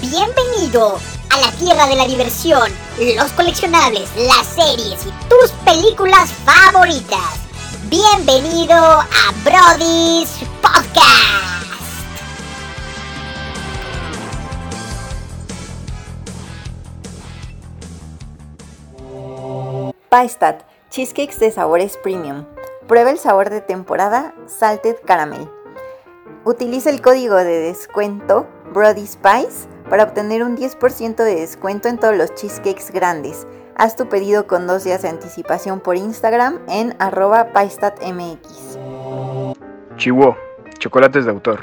Bienvenido a la tierra de la diversión, los coleccionables, las series y tus películas favoritas. Bienvenido a Brody's Podcast. Paistat, cheesecakes de sabores premium. Prueba el sabor de temporada Salted Caramel. Utiliza el código de descuento Brody Spice para obtener un 10% de descuento en todos los cheesecakes grandes. Haz tu pedido con dos días de anticipación por Instagram en arroba paistatmx. Chihuo, chocolates de autor.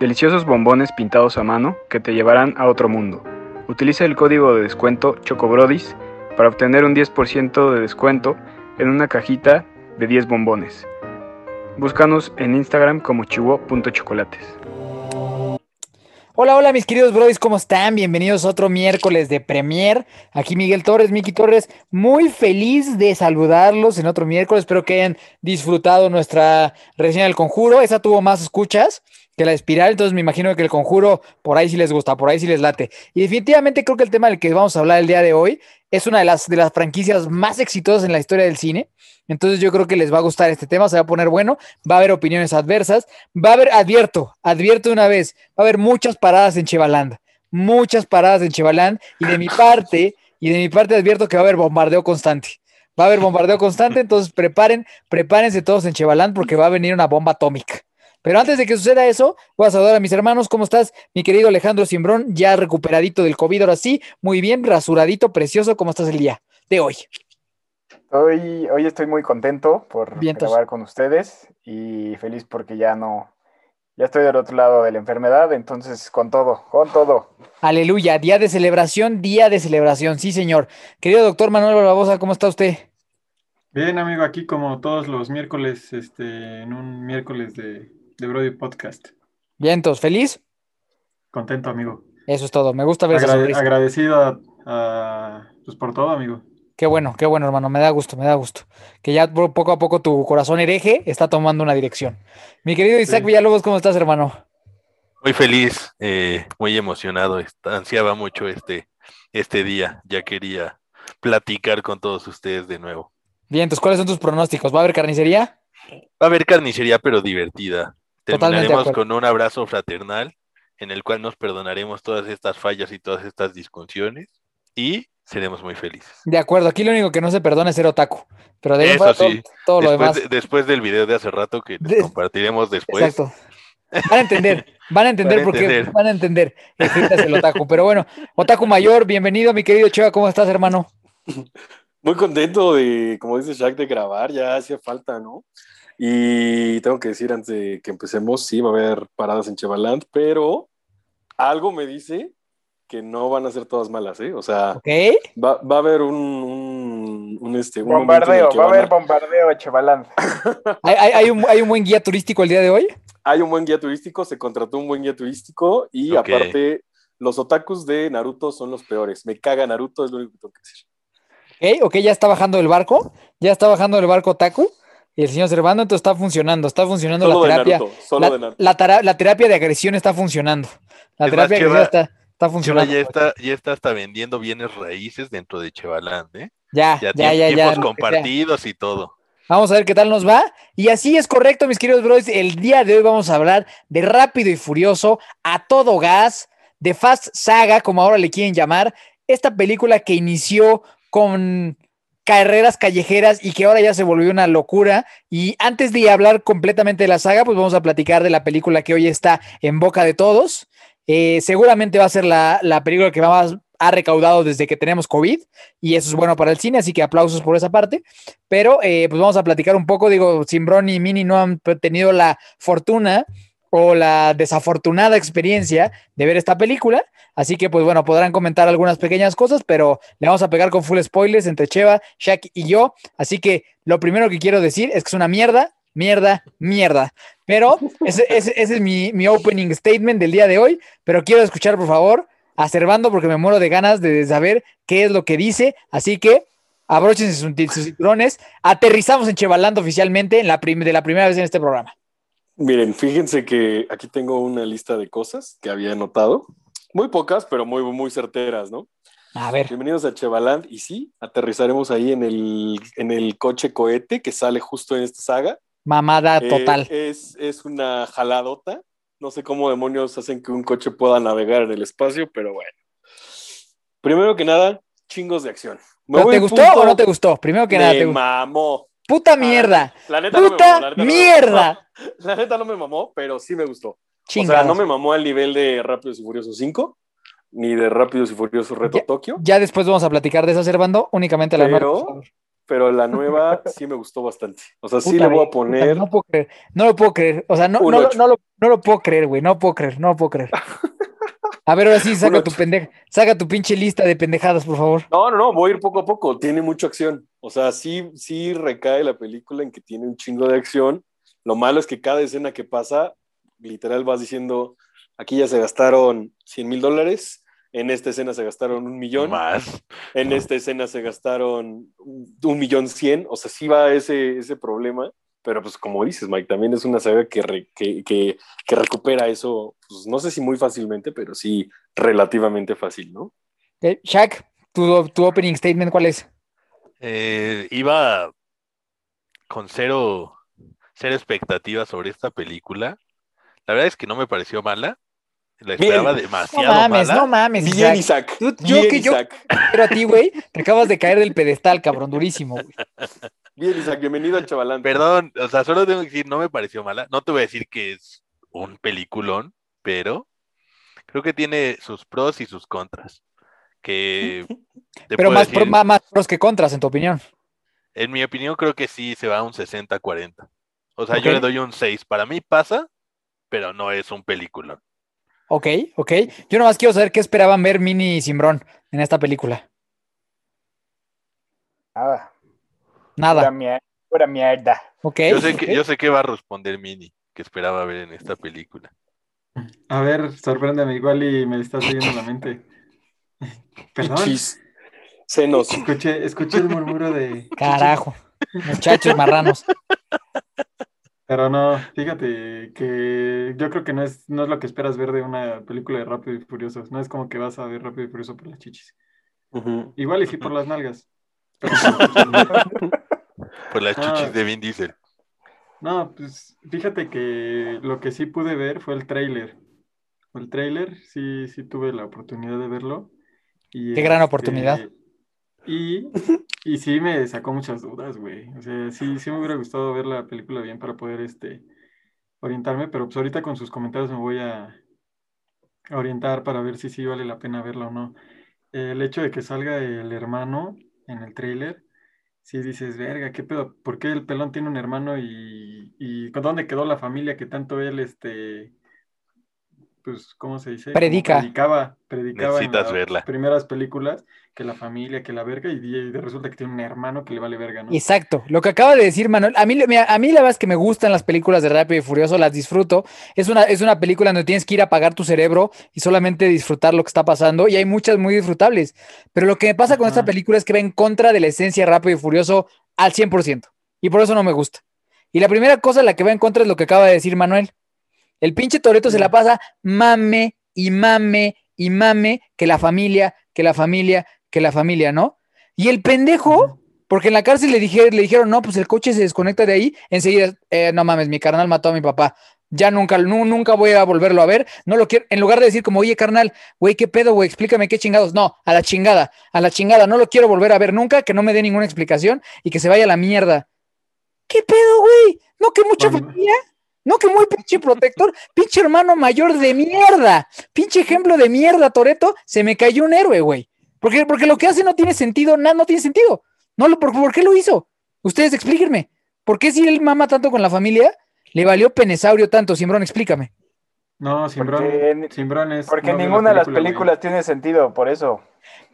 Deliciosos bombones pintados a mano que te llevarán a otro mundo. Utiliza el código de descuento CHOCOBRODIS para obtener un 10% de descuento en una cajita de 10 bombones. Búscanos en Instagram como chihuo.chocolates. Hola, hola mis queridos bros, ¿cómo están? Bienvenidos a otro miércoles de Premier. Aquí Miguel Torres, Miki Torres, muy feliz de saludarlos en otro miércoles. Espero que hayan disfrutado nuestra reseña del conjuro. Esa tuvo más escuchas que la espiral, entonces me imagino que el conjuro por ahí sí les gusta, por ahí sí les late. Y definitivamente creo que el tema del que vamos a hablar el día de hoy es una de las, de las franquicias más exitosas en la historia del cine. Entonces yo creo que les va a gustar este tema, se va a poner bueno, va a haber opiniones adversas, va a haber, advierto, advierto una vez, va a haber muchas paradas en Chevaland, muchas paradas en Chevaland y de mi parte, y de mi parte advierto que va a haber bombardeo constante. Va a haber bombardeo constante, entonces preparen, prepárense todos en Chevaland porque va a venir una bomba atómica. Pero antes de que suceda eso, voy a saludar a mis hermanos. ¿Cómo estás, mi querido Alejandro Simbrón? Ya recuperadito del COVID, ahora sí. Muy bien, rasuradito, precioso. ¿Cómo estás el día de hoy? Hoy, hoy estoy muy contento por grabar con ustedes y feliz porque ya no, ya estoy del otro lado de la enfermedad, entonces con todo, con todo. Aleluya, día de celebración, día de celebración, sí señor. Querido doctor Manuel Barbosa, ¿cómo está usted? Bien, amigo, aquí como todos los miércoles, este, en un miércoles de, de Brody Podcast. Vientos, ¿feliz? Contento, amigo. Eso es todo, me gusta ver Agrade Agradecido a, pues por todo, amigo. Qué bueno, qué bueno, hermano. Me da gusto, me da gusto. Que ya poco a poco tu corazón hereje está tomando una dirección. Mi querido Isaac Villalobos, ¿cómo estás, hermano? Muy feliz, eh, muy emocionado. Ansiaba mucho este, este día. Ya quería platicar con todos ustedes de nuevo. Bien, entonces, ¿cuáles son tus pronósticos? ¿Va a haber carnicería? Va a haber carnicería, pero divertida. Terminaremos con un abrazo fraternal en el cual nos perdonaremos todas estas fallas y todas estas discusiones. Y seremos muy felices. De acuerdo, aquí lo único que no se perdona es ser otaku, pero de Eso sí. todo, lo demás. después del video de hace rato que compartiremos después. Exacto. Van a entender, van a entender por qué van a entender el otaku. Pero bueno, otaku mayor, bienvenido, mi querido Cheva, ¿cómo estás, hermano? Muy contento de, como dice Jack, de grabar, ya hacía falta, ¿no? Y tengo que decir antes de que empecemos, sí, va a haber paradas en Chevaland, pero algo me dice que no van a ser todas malas, ¿eh? O sea, va, va, a haber un, un, este, un bombardeo, va a haber bombardeo Chevaland. ¿Hay, hay, hay, un, ¿Hay un buen guía turístico el día de hoy? Hay un buen guía turístico, se contrató un buen guía turístico y aparte los otakus de Naruto son los peores. Me caga Naruto, es lo único que tengo que decir. Ok, ok, ya está bajando el barco, ya está bajando el barco otaku. Y el señor Servando, entonces está funcionando, está funcionando la terapia. solo la, de Naruto. La, la, terapia de agresión está funcionando. La terapia de agresión está Está funcionando. Ya está, ya está hasta vendiendo bienes raíces dentro de Chevaland, ¿eh? Ya, ya, ya, ya. ya compartidos y todo. Vamos a ver qué tal nos va. Y así es correcto, mis queridos brothers. El día de hoy vamos a hablar de Rápido y Furioso, a todo gas, de Fast Saga, como ahora le quieren llamar. Esta película que inició con carreras callejeras y que ahora ya se volvió una locura. Y antes de hablar completamente de la saga, pues vamos a platicar de la película que hoy está en boca de todos. Eh, seguramente va a ser la, película que más ha recaudado desde que tenemos COVID y eso es bueno para el cine, así que aplausos por esa parte. Pero eh, pues vamos a platicar un poco, digo, Simbrón y Mini no han tenido la fortuna o la desafortunada experiencia de ver esta película, así que pues bueno, podrán comentar algunas pequeñas cosas, pero le vamos a pegar con full spoilers entre Cheva, Shaq y yo, así que lo primero que quiero decir es que es una mierda, mierda, mierda. Pero ese, es mi, opening statement del día de hoy. Pero quiero escuchar, por favor, a Servando porque me muero de ganas de saber qué es lo que dice. Así que abróchense sus, cinturones. Aterrizamos en Chevalando oficialmente en la de la primera vez en este programa. Miren, fíjense que aquí tengo una lista de cosas que había anotado Muy pocas, pero muy, muy certeras, ¿no? A ver. Bienvenidos a Chevaland. Y sí, aterrizaremos ahí en el, en el coche cohete que sale justo en esta saga. Mamada Eh, total. es, es una jaladota. No sé cómo demonios hacen que un coche pueda navegar en el espacio, pero bueno. Primero que nada, chingos de acción. Me ¿Pero voy ¿Te gustó o no te gustó? Primero que nada, te gustó. mamó. Puta mierda. La neta no me Puta mamó, la neta no me mierda. mamó. La neta no me mamó, pero sí me gustó. O sea, no me mamó al nivel de Rápidos y Furiosos 5, ni de Rápidos y Furiosos Reto Ya- Tokio, Ya después vamos a platicar de esa, Servando. Únicamente la Pero- nueva, pero la nueva sí me gustó bastante. O sea, sí Puta, le voy a poner No puedo creer. No lo puedo creer. O sea, no, no, lo- no lo, no lo puedo creer, güey. No puedo creer. No lo puedo creer. A ver, ahora sí, saca tu pendeja. Saca tu pinche lista de pendejadas, por favor. No, no, no, voy a ir poco a poco. Tiene mucha acción. O sea, sí, sí recae la película en que tiene un chingo de acción. Lo malo es que cada escena que pasa, literal vas diciendo, aquí ya se gastaron 100 mil dólares, en esta escena se gastaron un millón, Más. en esta escena se gastaron un millón cien. O sea, sí va ese, ese problema. Pero pues como dices, Mike, también es una saga que, re- que, que, que recupera eso, pues no sé si muy fácilmente, pero sí relativamente fácil, ¿no? Eh, Shaq, tu, tu opening statement, ¿cuál es? Eh, iba con cero, cero expectativas sobre esta película. La verdad es que no me pareció mala. La Bien. esperaba No demasiado mames, mala. no mames. Bien, Isaac. Isaac. Tú- yo Bien, que yo- Isaac. Pero a ti, güey, te acabas de caer del pedestal, cabrón, durísimo, güey. Bien, Isaac. Bienvenido al Chavalán. Perdón, o sea, solo tengo que decir, no me pareció mala. No te voy a decir que es un peliculón, pero creo que tiene sus pros y sus contras. Que te Pero más, decir, pro- más, más pros que contras, en tu opinión. en mi opinión, creo que sí se va a un 60-40. O sea, yo le doy un 6. Para mí pasa, pero no es un peliculón. Ok, ok. Yo nomás quiero saber qué esperaban ver Mini y Simbrón en esta película. Nada. Pura, Nada. mier- pura mierda. Ok. Yo sé, que, yo sé que va a responder Mini, que esperaba ver en esta película. A ver, sorpréndeme, igual y me estás leyendo la mente. Perdón, Chis. Senos. escuché, escuché el murmuro de... Carajo. Muchachos marranos. Pero no, fíjate que yo creo que no es, no es lo que esperas ver de una película de Rápido y Furioso. No es como que vas a ver Rápido y Furioso por las chichis. Igual y sí por las nalgas. Pero- Por las Ah. chuchis de Vin Diesel. No, pues fíjate que lo que sí pude ver fue el tráiler. El tráiler, sí, sí tuve la oportunidad de verlo. Y, Qué gran este, oportunidad. Y, y sí me sacó muchas dudas, güey. O sea, sí, sí me hubiera gustado ver la película bien para poder este, orientarme, pero pues ahorita con sus comentarios me voy a a orientar para ver si sí vale la pena verla o no. El hecho de que salga el hermano en el tráiler, sí dices, verga, ¿qué pedo? ¿Por qué el pelón tiene un hermano y, y dónde quedó la familia que tanto él, este, pues, ¿cómo se dice? Como Predica. predicaba, predicaba en Necesitas las verla. primeras películas, que la familia, que la verga, y, y resulta que tiene un hermano que le vale verga, ¿no? Exacto, lo que acaba de decir Manuel, a mí, a mí la verdad es que me gustan las películas de Rápido y Furioso, las disfruto, es una, es una película donde tienes que ir a apagar tu cerebro y solamente disfrutar lo que está pasando y hay muchas muy disfrutables, pero lo que me pasa con esta película es que va en contra de la esencia Rápido y Furioso al 100% y por eso no me gusta. Y la primera cosa en la que va en contra es lo que acaba de decir Manuel, el pinche Toreto se la pasa mame y mame y mame que la familia, que la familia, que la familia, ¿no? Y el pendejo... Porque en la cárcel le, dije, le dijeron, no, pues el coche se desconecta de ahí. Enseguida, "Eh, no mames, mi carnal mató a mi papá. Ya nunca, nu- nunca voy a volverlo a ver. No lo quiero. En lugar de decir como, oye, carnal, güey, ¿qué pedo, güey? Explícame qué chingados. No, a la chingada, a la chingada. No lo quiero volver a ver nunca, que no me dé ninguna explicación y que se vaya a la mierda. ¿Qué pedo, güey? No, que mucha familia. No, que muy pinche protector. pinche hermano mayor de mierda. Pinche ejemplo de mierda, Toreto. Se me cayó un héroe, güey. Porque, porque lo que hace no tiene sentido, nada, no tiene sentido. No, lo, por, ¿por qué lo hizo? Ustedes explíquenme. ¿Por qué si él mama tanto con la familia, le valió penesaurio tanto? Simbrón, explícame. No, Simbrón, Porque- es... No ninguna de las güey. películas tiene sentido, por eso.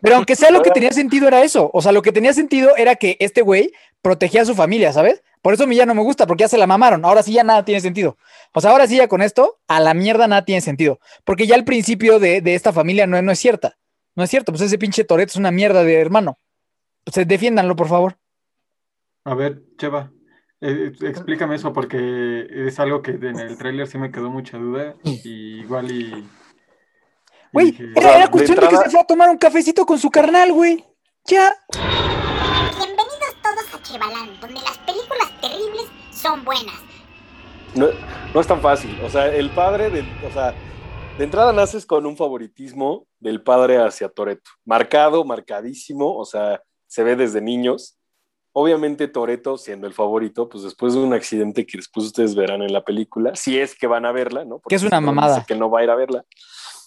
Pero aunque sea lo que tenía sentido era eso. O sea, lo que tenía sentido era que este güey protegía a su familia, ¿sabes? Por eso a mí ya no me gusta, porque ya se la mamaron. Ahora sí ya nada tiene sentido. O sea, ahora sí ya con esto, a la mierda nada tiene sentido. Porque ya el principio de, de esta familia no, no es cierta. No es cierto. Pues ese pinche Toreto es una mierda de hermano. Entonces defiéndanlo, por favor. A ver, Cheva, eh, explícame eso porque es algo que en el tráiler sí me quedó mucha duda y igual y... Güey, dije, era, era de cuestión de que se fue a tomar un cafecito con su carnal, güey. Ya. Bienvenidos todos a Chevaland, donde las películas terribles son buenas. No, no es tan fácil. O sea, el padre, de, o sea, de entrada naces con un favoritismo del padre hacia Toreto. Marcado, marcadísimo, o sea, se ve desde niños. Obviamente Toreto, siendo el favorito, pues después de un accidente que después ustedes verán en la película, si es que van a verla, ¿no? Porque Que es una mamada. Que no va a ir a verla.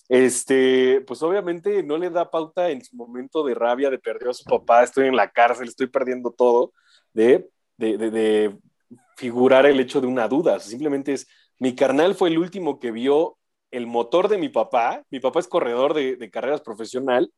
Este, pues obviamente no le da pauta en su momento de rabia, de perdió a su papá, estoy en la cárcel, estoy perdiendo todo, de, de, de, de figurar el hecho de una duda. O sea, simplemente es, mi carnal fue el último que vio el motor de mi papá, mi papá es corredor de, de carreras profesional,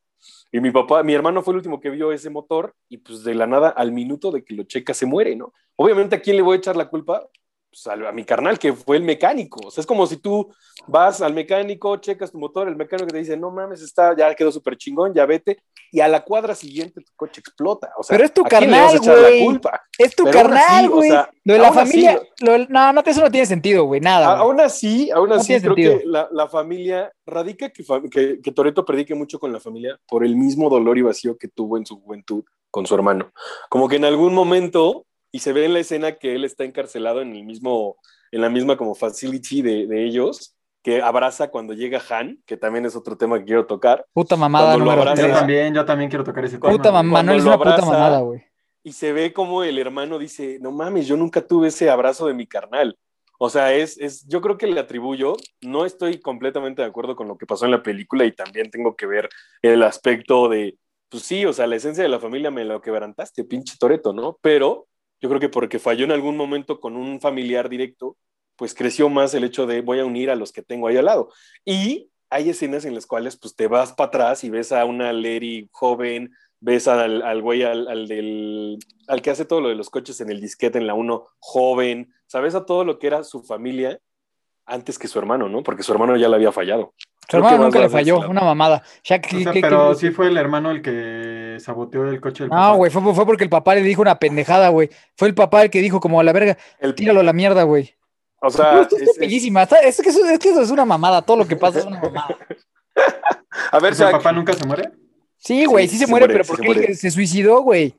y mi papá, mi hermano fue el último que vio ese motor, y pues de la nada, al minuto de que lo checa, se muere, ¿no? Obviamente, ¿a quién le voy a echar la culpa? Pues a, a mi carnal, que fue el mecánico. O sea, es como si tú vas al mecánico, checas tu motor, el mecánico te dice, no mames, está, ya quedó súper chingón, ya vete, y a la cuadra siguiente tu coche explota. O sea, Pero es tu ¿a quién le vas a carnal, güey. Es tu Pero carnal, así, o güey. sea, lo de la aún así, familia. lo no, no, eso no tiene sentido, güey. Nada. A- güey. Aún así, aún No así, creo sentido. que la, la familia radica que, que, que Toreto predique mucho con la familia por el mismo dolor y vacío que tuvo en su juventud con su hermano. Como que en algún momento, y se ve en la escena que él está encarcelado en el mismo, en la misma como facility de, de ellos, que abraza cuando llega Han, que también es otro tema que quiero tocar, Puta mamada número abraza- Yo también, yo también quiero tocar ese tema. Puta mamá, Manuel es una puta mamada, güey. y se ve como el hermano dice, no mames, yo nunca tuve ese abrazo de mi carnal. O sea, es, es, yo creo que le atribuyo, no estoy completamente de acuerdo con lo que pasó en la película y también tengo que ver el aspecto de, pues sí, o sea, la esencia de la familia me lo quebrantaste, pinche Toreto, ¿no? Pero yo creo que porque falló en algún momento con un familiar directo, pues creció más el hecho de voy a unir a los que tengo ahí al lado. Y hay escenas en las cuales pues te vas para atrás y ves a una Lery joven, ves al, al güey, al, al del, al que hace todo lo de los coches en el disquete en la 1, joven, sabes a todo lo que era su familia antes que su hermano, ¿no? Porque su hermano ya le había fallado. Su hermano nunca le falló, una mamada. Ya O que- sea, que- pero sí fue el hermano el que saboteó el coche del No, güey, fue, fue porque el papá le dijo una pendejada, güey. Fue el papá el que dijo como a la verga, El- tíralo a la mierda, güey. O sea, es- es- Es, que eso, es que eso es una mamada. Todo lo que pasa es una mamada. a ver, O sea, ¿El papá nunca se muere? Sí, güey, sí, Sí, se, se muere, muere, pero sí porque se él muere. se suicidó, güey.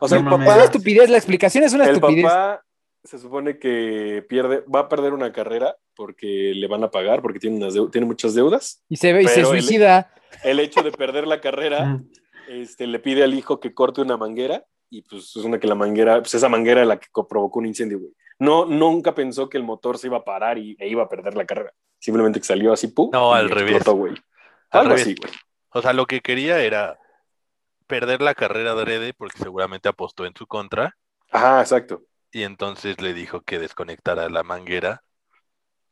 o sea, el mames. Es una papá, estupidez, la explicación es una el estupidez. papá se supone que pierde, va a perder una carrera porque le van a pagar, porque tiene, unas tiene muchas deudas. Y se ve y se suicida. El hecho de perder la carrera este, le pide al hijo que corte una manguera y pues es una que la manguera, pues esa manguera es la que provocó un incendio, güey. No, nunca pensó que el motor se iba a parar y, e iba a perder la carrera. Simplemente que salió así, ¡pum! No, al revés. explotó, güey. Al Algo revés. así, güey. O sea, lo que quería era perder la carrera de Rede porque seguramente apostó en su contra Ajá, exacto. y entonces le dijo que desconectara la manguera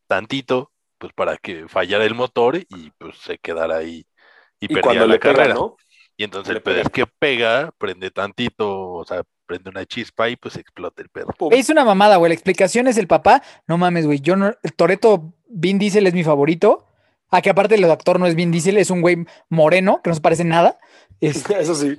tantito, pues para que fallara el motor y pues se quedara ahí y, Y la le pega, carrera. ¿no? Y entonces le pega. es que pega, prende tantito, o sea, prende una chispa y pues explota el pedo. Pum. Es una mamada, güey. La explicación es el papá. No mames, güey. Yo no. El Toreto Vin Diesel es mi favorito. Ah, que aparte el actor no es Vin Diesel, es un güey moreno, que no se parece nada. Este, Eso sí.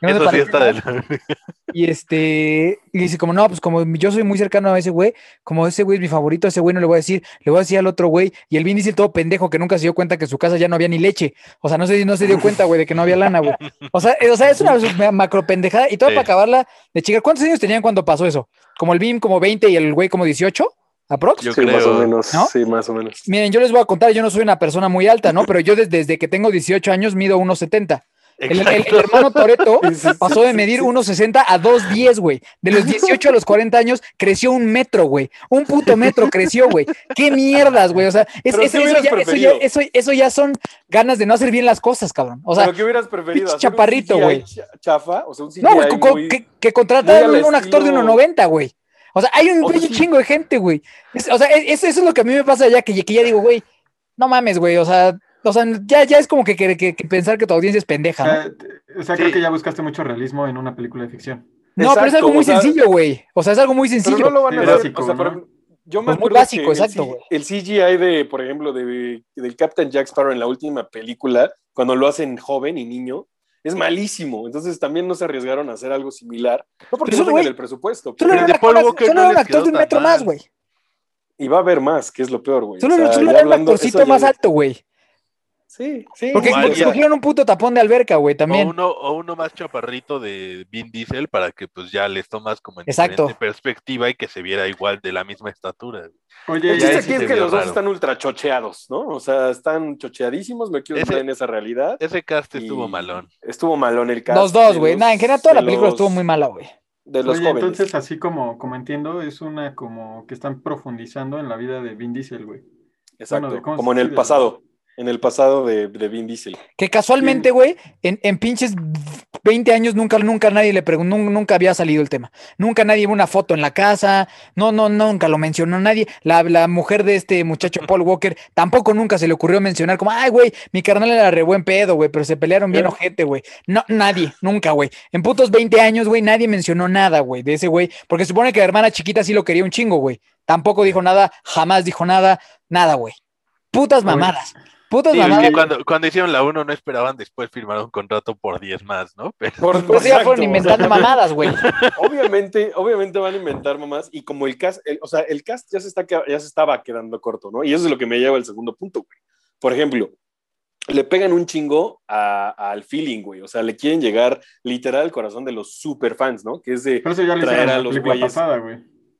Que no se Eso sí parece está en de nada. la... Y este, y dice como, no, pues como yo soy muy cercano a ese güey, como ese güey es mi favorito, a ese güey no le voy a decir, le voy a decir al otro güey, y el Vin Diesel todo pendejo que nunca se dio cuenta que en su casa ya no había ni leche, o sea, no se, no se dio cuenta, güey, de que no había lana, güey. O sea, o sea, es una ma- macro pendejada, y todo Sí. para acabarla de chica. ¿Cuántos años tenían cuando pasó eso? Como el Vin como 20 y el güey como 18, aprox. Yo sí, más o menos. ¿no? Sí, más o menos. Miren, yo les voy a contar, yo no soy una persona muy alta, ¿no? Pero yo desde, desde que tengo 18 años mido 1.70. El, el- el Exacto. hermano Toreto pasó de medir sí. 1.60 a 2.10, güey. De los 18 a los 40 años creció un metro, güey. Un puto metro creció, güey. Qué mierdas, güey. O sea, es- Pero es- ¿qué eso, ya, eso, ya, preferido? eso, eso ya son ganas de no hacer bien las cosas, cabrón. O sea, ¿Pero chaparrito, güey. cha- Chafa, o sea, un CGI no, güey, muy- que, que al un, un actor de estilo- 1.90, güey. O sea, hay un, sí. chingo de gente, güey. O sea, es- eso, eso es lo que a mí me pasa ya, que, que ya digo, güey, no mames, güey. O sea, o sea ya, ya es como que, que- que- que pensar que tu audiencia es pendeja, o sea, creo que ya buscaste mucho realismo en una película de ficción. No, pero es algo muy o sea, sencillo, güey. O sea, es algo muy Pero sencillo. no lo van a hacer. básico, o sea, ¿no? yo me Pues muy básico, que exacto, güey. El CGI de, por ejemplo, de, del Captain Jack Sparrow en la última película, cuando lo hacen joven y niño, es malísimo. Entonces también no se arriesgaron a hacer algo similar. No porque Pero no tengan el presupuesto. Solo Pero era un de actor, de un metro más, güey. Y va a haber más, que es lo peor, güey. Solo, O sea, solo era un actorcito más alto, güey. Sí, sí. Porque escogieron un puto tapón de alberca, güey, O también. uno, o uno más chaparrito de Vin Diesel para que pues ya les tomas como en Exacto. diferente perspectiva y que se viera igual de la misma estatura. Oye, El Ya chiste aquí sí es que los dos están ultra chocheados, ¿no? O sea, están chocheadísimos, me quiero Ese- en esa realidad. Ese cast estuvo malón. Estuvo malón el cast. Los dos, güey. Nada, en general toda la película los- estuvo muy mala, güey. De los Oye, jóvenes. entonces así como, como entiendo, es una como que están profundizando en la vida de Vin Diesel, güey. Exacto. bueno, como en el pasado. En el pasado de, de Vin Diesel. Que casualmente, güey, en, en pinches 20 años nunca, nunca nadie le preguntó, nunca había salido el tema. Nunca nadie vio una foto en la casa, no, no, nunca lo mencionó nadie. La, la mujer de este muchacho Paul Walker tampoco nunca se le ocurrió mencionar como, ay, güey, mi carnal era re buen pedo, güey, pero se pelearon bien ¿Eh? ojete, güey. No, nadie, nunca, güey. En putos 20 años, güey, nadie mencionó nada, güey, de ese güey, porque se supone que la hermana chiquita sí lo quería un chingo, güey. Tampoco dijo nada, jamás dijo nada, nada, güey. Putas mamadas. Putas Sí, Es mamadas. que cuando, cuando hicieron la 1 no esperaban después firmar un contrato por 10 más, ¿no? Pero Por, eso ya fueron inventando mamadas, güey. Obviamente, obviamente van a inventar mamás y como el cast, el- o sea, el cast ya se, está, ya se estaba quedando corto, ¿no? Y eso es lo que me lleva al segundo punto, güey. Por ejemplo, le pegan un chingo a- al feeling, güey. O sea, le quieren llegar literal al corazón de los super fans, ¿no? Que es de Pero eso ya lo traer a los güeyes. pasada, güey.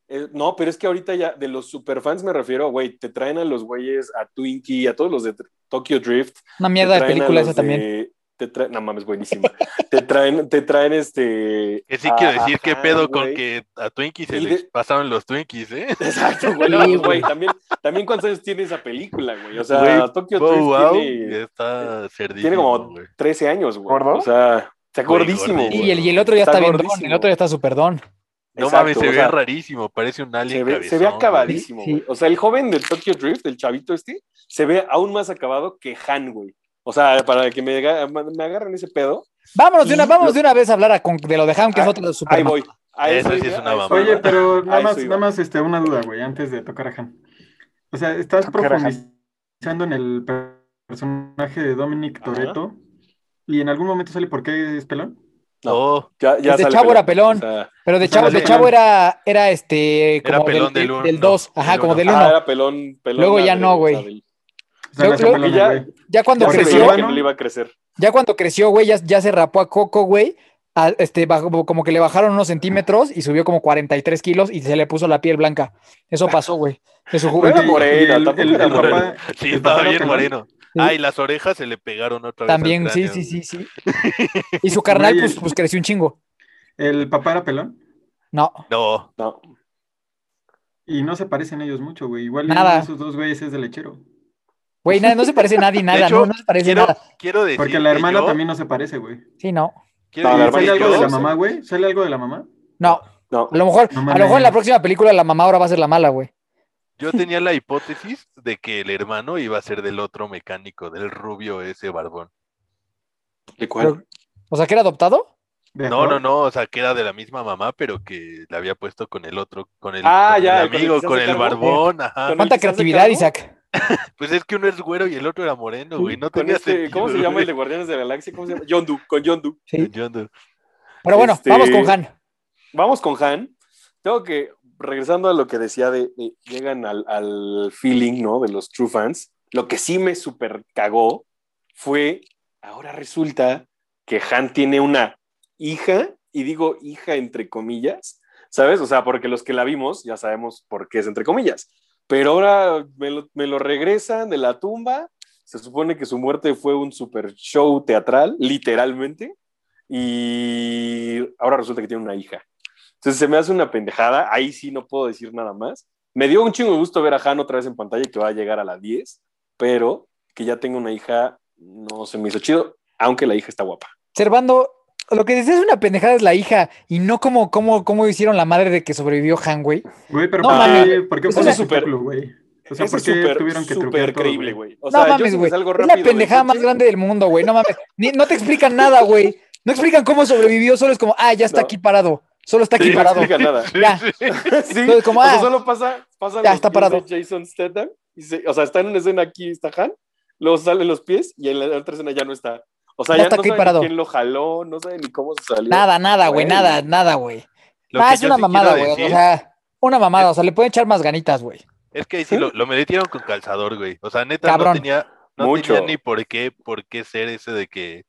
Eh, no, pero es que ahorita ya de los superfans me refiero, güey, te traen a los güeyes, a Twinkie, a todos los de Tokyo Drift. Una mierda de película esa también. Te traen, no mames, buenísima. te traen, te traen este. que sí a- quiero decir, qué pedo con que a Twinkie se les pasaron los Twinkies, ¿eh? Exacto, güey. también, también cuántos años tiene esa película, güey. O sea, Tokyo Bow Drift Wow tiene, está cerdísimo, tiene como güey. 13 años, güey. O sea, está gordísimo. Y el, y el otro ya está, Está bien don, el otro ya está súper don. No Exacto, mames, se ve sea, rarísimo, parece un alien Se ve, se ve cabezón, acabadísimo, Sí. güey. O sea, el joven del Tokyo Drift, el chavito este, se ve aún más acabado que Han, güey. O sea, para que me, me agarren ese pedo, Vámonos de una, vámonos lo- de una vez a hablar a con- de lo de Ham, que es Ah, otro super. ahí voy. Eso sí es una iba. Oye, pero nada más, nada más este, una duda, güey, antes de tocar a Han. O sea, estás Tocar Han. profundizando en el per- personaje de Dominic. Toretto y en algún momento sale por qué es pelón. No, Ya, ya Desde sale chavo era O pelón. sea, Pero de O chavo, no de chavo era, era este, Era como pelón del, del uno, del 2, ajá, del como del ah, 1. era pelón, pelón. Luego ya no, o güey. O yo- pelón, ya-. Ya cuando Ya creció, ¿no? que no le iba a crecer. ya cuando creció, güey, ya, ya se rapó a Coco, güey. a- este, bajó- como que le bajaron unos centímetros y subió como 43 kilos y se le puso la piel blanca. Eso pasó, güey. De su Era juventud. El- el- era el papá- sí, estaba era bien pelón. moreno. Ah, y las orejas se le pegaron otra vez. al También, sí, sí, sí, sí. Y su carnal, pues, pues creció un chingo. El papá era pelón No, No, No. y no se parecen ellos mucho, güey. Igual Nada. uno de esos dos güeyes es de lechero. güey, nada, no se parece a nadie, nada, hecho, no, no se parece quiero, nada. quiero decir Porque la hermana yo- también no se parece, güey. Sí, no. quiero No, ¿Y la decir ¿Sale algo de la mamá, güey? ¿Sale algo de la mamá? No. No. A lo mejor, No a lo mejor en la próxima película la mamá ahora va a ser la mala, güey. Yo tenía la hipótesis de que el hermano iba a ser del otro mecánico, del rubio ese barbón. ¿De cuál? O sea, que era adoptado. ¿De No, no, no, o sea, que era de la misma mamá, pero que la había puesto con el otro, con el, Ah, con ya, el con el amigo, con el barbón, ajá. Con- ¿Cuánta creatividad? Isaac? Pues es que uno es güero y el otro era moreno, güey. No tenía este, sentido, ¿Cómo se llama güey. el de Guardianes de la Galaxia? ¿Cómo se llama? Yondu, con Yondu. Sí. Yo ando- Pero bueno, Este- vamos con Han. Vamos con Han. Tengo que, regresando a lo que decía de, llegan al, al feeling, ¿no? De los true fans. Lo que sí me super cagó fue, ahora resulta que Han tiene una hija, y digo hija entre comillas, ¿sabes? O sea, porque los que la vimos ya sabemos por qué es entre comillas. Pero ahora me lo, me lo regresan de la tumba. Se supone que su muerte fue un super show teatral, literalmente. Y ahora resulta que tiene una hija. Entonces se me hace una pendejada. Ahí sí no puedo decir nada más. Me dio un chingo de gusto ver a Han otra vez en pantalla y que va a llegar a la 10, pero que ya tenga una hija no se me hizo chido, aunque la hija está guapa. Servando, lo que decía es una pendejada es la hija y no como, como, como hicieron la madre de que sobrevivió Han, güey. Güey, pero No, ¿por mames. qué, ¿por qué fue súper güey? O sea, ¿por qué tuvieron que todo, creíble, güey. O No sea, yo mames, güey. Es la pendejada más grande del mundo, güey. No mames. Ni- no te explican nada, güey. No explican cómo sobrevivió, solo es como, ah, ya está No. aquí parado. Solo está aquí Sí, no parado. explica nada. Ya. sí, Entonces, como, o sea, ah, solo pasa, pasa ya está parado. de Jason Statham, y se- o sea, está en una escena aquí, está Han, luego salen los pies y en la otra escena ya no está. O sea, Ya ya, está no aquí parado. quién lo jaló, no saben ni cómo se salió. Nada, nada, güey. Nada, nada, güey. Ah, es una mamada, güey. O sea, una mamada. O sea, le pueden echar más ganitas, güey. Es que ahí sí lo, lo metieron con calzador, güey. O sea, neta, Cabrón. no tenía, no Mucho. tenía ni por qué, por qué ser ese de que,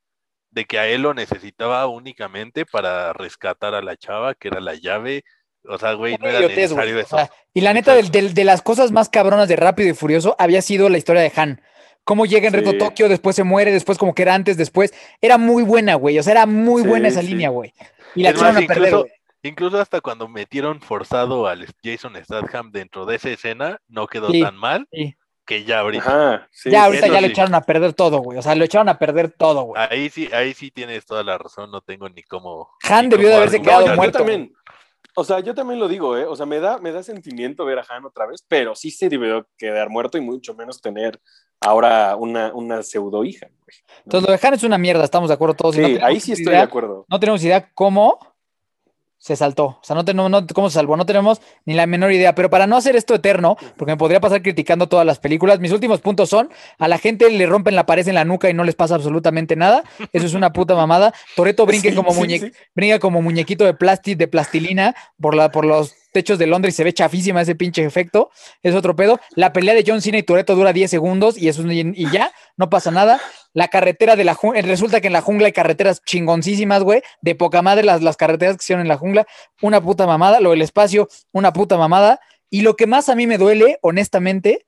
de que a él lo necesitaba únicamente para rescatar a la chava, que era la llave. O sea, güey, no era necesario O eso. sea, y la neta, del- del- de las cosas más cabronas de Rápido y Furioso había sido la historia de Han. Cómo llega en Reto. Tokio, después se muere, después como que era antes, después. Era muy buena, güey. O sea, era muy Sí, buena esa sí. línea, güey. Y la echaron a perder, incluso, güey. incluso hasta cuando metieron forzado al Jason Statham dentro de esa escena, no quedó Sí, tan mal sí. Que ya ahorita. Ajá, sí, ya ahorita ya sí. echaron a perder todo, güey. O sea, lo echaron a perder todo, güey. Ahí sí, ahí sí tienes toda la razón, no tengo ni cómo. Han ni debió de haberse No, quedado argumentar. yo, muerto, también. O sea, yo también lo digo, ¿eh? O sea, me da, me da sentimiento ver a Han otra vez, pero sí se debió quedar muerto y mucho menos tener ahora una, una pseudo hija. güey. Entonces, lo de Han es una mierda, estamos de acuerdo todos. y no Sí, tenemos ahí sí estoy de acuerdo. No tenemos idea cómo se saltó. O sea, no tenemos no, cómo se salvó. No tenemos ni la menor idea. Pero para no hacer esto eterno, porque me podría pasar criticando todas las películas, mis últimos puntos son: a la gente le rompen la pared en la nuca y no les pasa absolutamente nada. Eso es una puta mamada. Toreto brinque Sí, como sí, muñe- sí. brinca como muñequito de plasti, de plastilina por, la, por los techos de Londres y se ve chafísima ese pinche efecto. Es otro pedo. La pelea de John Cena y Toreto dura 10 segundos y, eso, y ya, no pasa nada. La carretera de la jungla, resulta que en la jungla hay carreteras chingoncísimas, güey, de poca madre las, las carreteras que hicieron en la jungla, una puta mamada, lo del espacio, una puta mamada. Y lo que más a mí me duele, honestamente,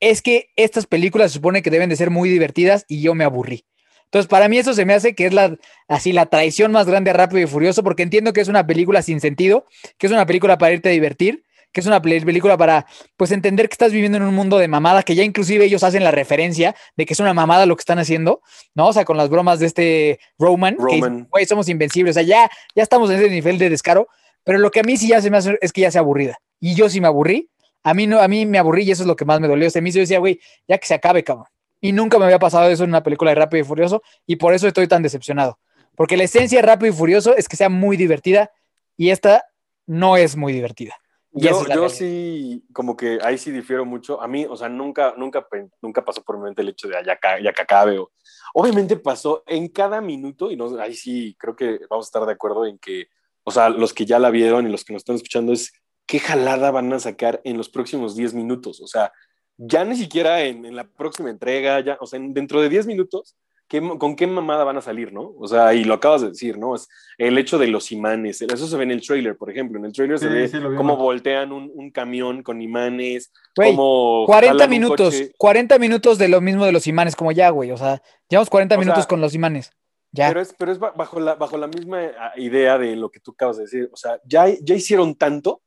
es que estas películas se supone que deben de ser muy divertidas y yo me aburrí. Entonces, para mí eso se me hace que es la, así la traición más grande a Rápido y Furioso, porque entiendo que es una película sin sentido, que es una película para irte a divertir, que es una pel- película para, pues, entender que estás viviendo en un mundo de mamada, que ya inclusive ellos hacen la referencia de que es una mamada lo que están haciendo, ¿no? O sea, con las bromas de este Roman, que Roman. güey, somos invencibles, o sea, ya, ya estamos en ese nivel de descaro, pero lo que a mí sí ya se me hace es que ya se aburrida, y yo sí me aburrí, a mí no, a mí me aburrí y eso es lo que más me dolió, o sea, a mí sí yo decía, güey, ya que se acabe, cabrón. Y nunca me había pasado eso en una película de Rápido y Furioso, y por eso estoy tan decepcionado. Porque la esencia de Rápido y Furioso es que sea muy divertida, y esta no es muy divertida. Y Yo, es yo sí, como que ahí sí difiero mucho. A mí, o sea, nunca, nunca, nunca pasó por mi mente el hecho de "Ah, ya, ya que acabe. o- Obviamente pasó en cada minuto, y no, ahí sí creo que vamos a estar de acuerdo en que, o sea, los que ya la vieron y los que nos están escuchando es qué jalada van a sacar en los próximos 10 minutos. O sea, ya ni siquiera en, en la próxima entrega, ya, o sea, en- dentro de 10 minutos, ¿qué, ¿con qué mamada van a salir, no? O sea, y lo acabas de decir, ¿no? Es el hecho de los imanes, eso se ve en el trailer, por ejemplo. En el trailer se Sí, ve sí, cómo voltean un, un camión con imanes, Güey, cómo 40 jalan un minutos, coche. 40 minutos de lo mismo de los imanes, como ya, güey. O sea, llevamos 40 O minutos sea, con los imanes. Ya. Pero es, pero es ba- bajo, la, bajo la misma ah, idea de lo que tú acabas de decir. O sea, ya, ya hicieron tanto,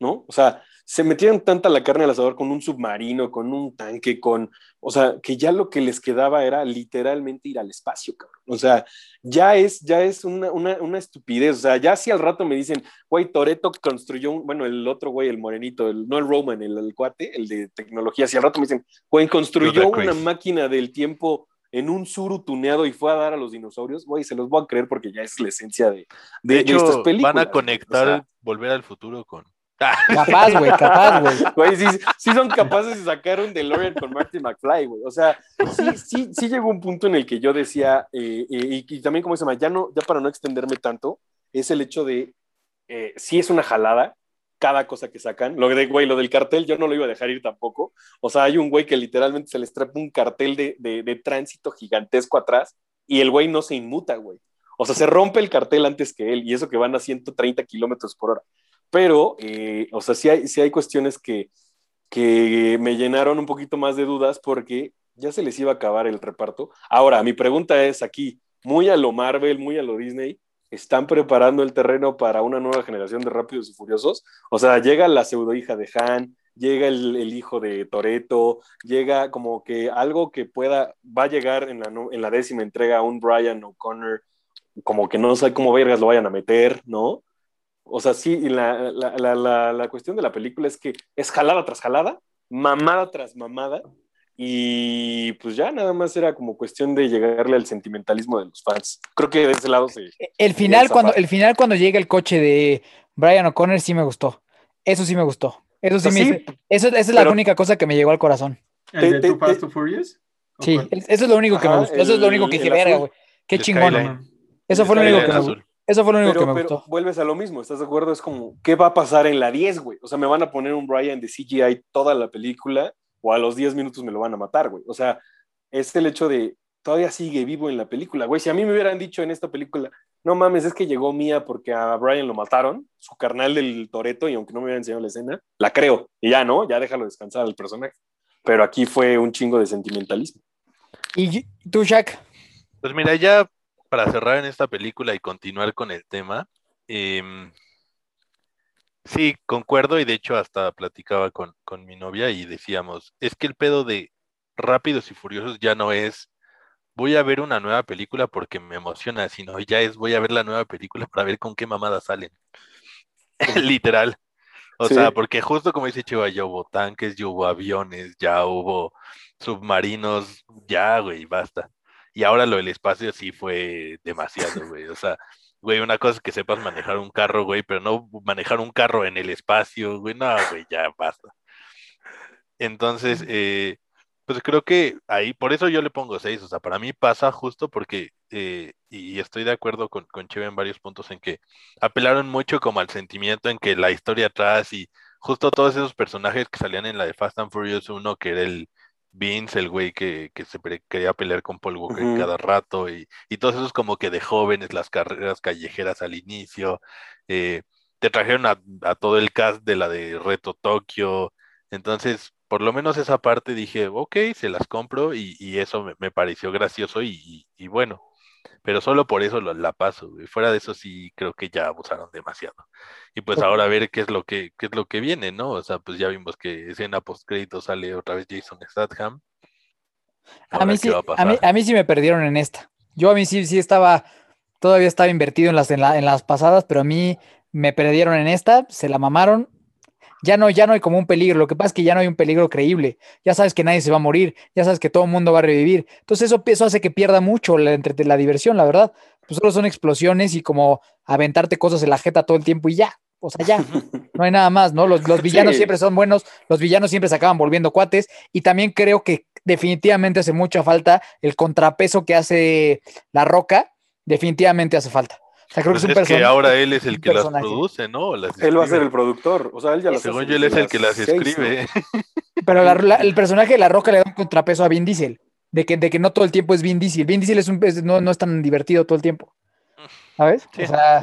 ¿no? O sea, se metieron tanta la carne al asador con un submarino, con un tanque, con. O sea, que ya lo que les quedaba era literalmente ir al espacio, cabrón. O sea, ya es, ya es una, una, una estupidez. O sea, ya si al rato me dicen, güey, Toreto construyó un. Bueno, el otro güey, el morenito, el, no el Roman, el, el cuate, el de tecnología. Si al rato me dicen, güey, construyó una máquina del tiempo en un suru tuneado y fue a dar a los dinosaurios, güey, se los voy a creer porque ya es la esencia de, de, De hecho, estas películas. van a conectar Volver al Futuro con. Capaz, güey, capaz, güey. güey, sí, sí son capaces de sacar un DeLorean con Marty McFly, güey. O sea, sí, sí, sí llegó un punto en el que yo decía, eh, eh, y, y también como se llama, ya, no, ya para no extenderme tanto, es el hecho de, eh, sí es una jalada, cada cosa que sacan. Lo de, güey, lo del cartel yo no lo iba a dejar ir tampoco. O sea, hay un güey que literalmente se les trepa un cartel de, de, de tránsito gigantesco atrás y el güey no se inmuta, güey. O sea, se rompe el cartel antes que él y eso que van a 130 kilómetros por hora. Pero, eh, o sea, sí hay, hay cuestiones que, que me llenaron un poquito más de dudas porque ya se les iba a acabar el reparto. Ahora, mi pregunta es aquí, muy a lo Marvel, muy a lo Disney, ¿están preparando el terreno para una nueva generación de Rápidos y Furiosos? O sea, llega la pseudo hija de Han, llega el, el hijo de Toreto, llega como que algo que pueda, va a llegar en la, en la décima entrega un Brian O'Connor, como que no sé cómo vergas lo vayan a meter, ¿no? O sea, sí, y la, la, la, la, la cuestión de la película es que es jalada tras jalada, mamada tras mamada, y pues ya nada más era como cuestión de llegarle al sentimentalismo de los fans. Creo que de ese lado se... El final, cuando, el final, cuando llega el coche de Brian O'Connor, sí me gustó. Eso sí me gustó. Eso sí me sí, eso, esa es la pero- única cosa que me llegó al corazón. ¿El de te- Too Fast to Furious? ¿O Sí, eso es lo único que me gustó. Eso es lo único que dije, verga, güey. Qué chingón. Eso fue lo único que me, azul. Eso fue lo único Pero, que me pero gustó. vuelves a lo mismo, ¿estás de acuerdo? Es como, ¿qué va a pasar en la 10, güey? O sea, me van a poner un Brian de CGI toda la película o a los 10 minutos me lo van a matar, güey. O sea, es el hecho de todavía sigue vivo en la película, güey. Si a mí me hubieran dicho en esta película, no mames, es que llegó Mía porque a Brian lo mataron, su carnal del Toreto, y aunque no me hubieran enseñado la escena, la creo. Y ya, ¿no? Ya déjalo descansar al personaje. Pero aquí fue un chingo de sentimentalismo. ¿Y tú, Jack? Pues mira, ya para cerrar en esta película y continuar con el tema, em, sí, concuerdo y de hecho hasta platicaba con, con mi novia y decíamos, es que el pedo de Rápidos y Furiosos ya no es voy a ver una nueva película porque me emociona, sino ya es voy a ver la nueva película para ver con qué mamadas salen. Literal. O sea, porque justo como dice Chiva, ya hubo tanques, ya hubo aviones, ya hubo submarinos, ya, güey, basta. Y ahora lo del espacio sí fue demasiado, güey. O sea, güey, una cosa es que sepas manejar un carro, güey, pero no manejar un carro en el espacio, güey, no, güey, ya basta. Entonces, eh, pues creo que ahí, por eso yo le pongo seis, o sea, para mí pasa justo porque, eh, y estoy de acuerdo con, con Cheve en varios puntos en que apelaron mucho como al sentimiento en que la historia atrás y justo todos esos personajes que salían en la de Fast and Furious 1, que era el Vince, el güey que, que se quería pelear con Paul Walker cada rato, y, y, todos esos como que de jóvenes, las carreras callejeras al inicio, eh, te trajeron a, a todo el cast de la de Reto Tokio, entonces por lo menos esa parte dije, ok, se las compro y, eso me, pareció gracioso y, bueno, pero solo por eso la paso, fuera de eso sí creo que ya abusaron demasiado. Y pues ahora a ver qué es lo que, qué es lo que viene, ¿no? O sea, pues ya vimos que escena post crédito sale otra vez Jason Statham. A mí, sí, a, mí, sí me perdieron en esta. Yo a mí sí, sí estaba, todavía estaba invertido en las, en las pasadas, pero a mí me perdieron en esta, se la mamaron, ya no, ya no hay como un peligro. Lo que pasa es que ya no hay un peligro creíble. Ya sabes que nadie se va a morir. Ya sabes que todo el mundo va a revivir. Entonces eso, eso hace que pierda mucho la, entre, la diversión, la verdad. Pues solo son explosiones y como aventarte cosas en la jeta todo el tiempo y ya. O sea, ya. No hay nada más, ¿no? Los, villanos siempre son buenos. Los villanos siempre se acaban volviendo cuates. Y también creo que definitivamente hace mucha falta el contrapeso que hace la roca. Definitivamente hace falta creo que pues es, que ahora él es el que las produce, ¿no? él va a ser el productor. O sea, él ya las Según yo, él es el que las escribe. Pero el personaje de La Roca le da un contrapeso a Vin Diesel. De que, de que no todo el tiempo es Vin Diesel. Vin Diesel es un, no, no es tan divertido todo el tiempo. ¿Sabes? o sea,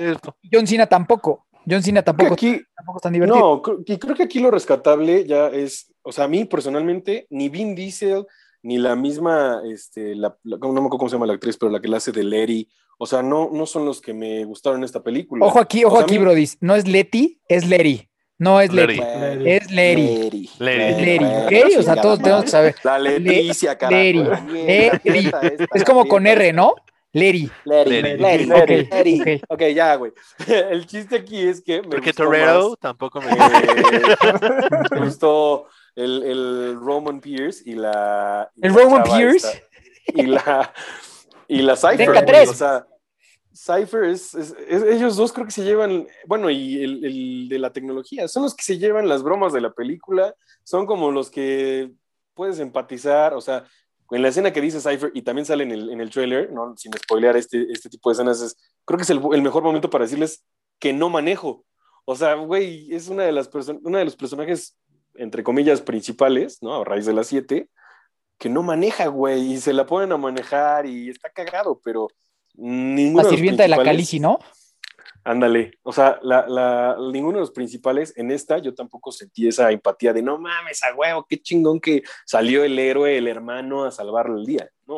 John Cena tampoco. John Cena tampoco, tampoco es tan divertido. No, y creo que aquí lo rescatable ya es, o sea, a mí personalmente, ni Vin Diesel, ni la misma, este, la, no me acuerdo cómo se llama la actriz, pero la que la hace de Letty, o sea, no, no son los que me gustaron en esta película. Ojo aquí, ojo aquí, Brody. No es Letty, es Letty. No es Letty. Es Letty. Letty. ¿Ok? O sea, todos tenemos que saber. La Leticia, carajo. Letty. Es como con R, ¿no? Letty. Letty. Letty. Ok, ya, güey. El chiste aquí es que. Me Porque Torero tampoco me, me gustó el, el Roman Pierce y la. ¿El Roman Pierce? y la. Y la Cypher. O sea, Cypher es, ellos dos creo que se llevan, bueno, y el, de la tecnología, son los que se llevan las bromas de la película, son como los que puedes empatizar, o sea, en la escena que dice Cypher y también sale en el, en el trailer, ¿no? sin spoilear este, este tipo de escenas, es, creo que es el, mejor momento para decirles que no manejo. O sea, güey, es una de las una de los personajes, entre comillas, principales, ¿no? A raíz de las siete, que no maneja, güey, y se la ponen a manejar y está cagado, pero la sirvienta de, la Calici, ¿no? Ándale, o sea, la, ninguno de los principales en esta yo tampoco sentí esa empatía de no mames, a huevo, qué chingón que salió el héroe, el hermano a salvarle el día. No,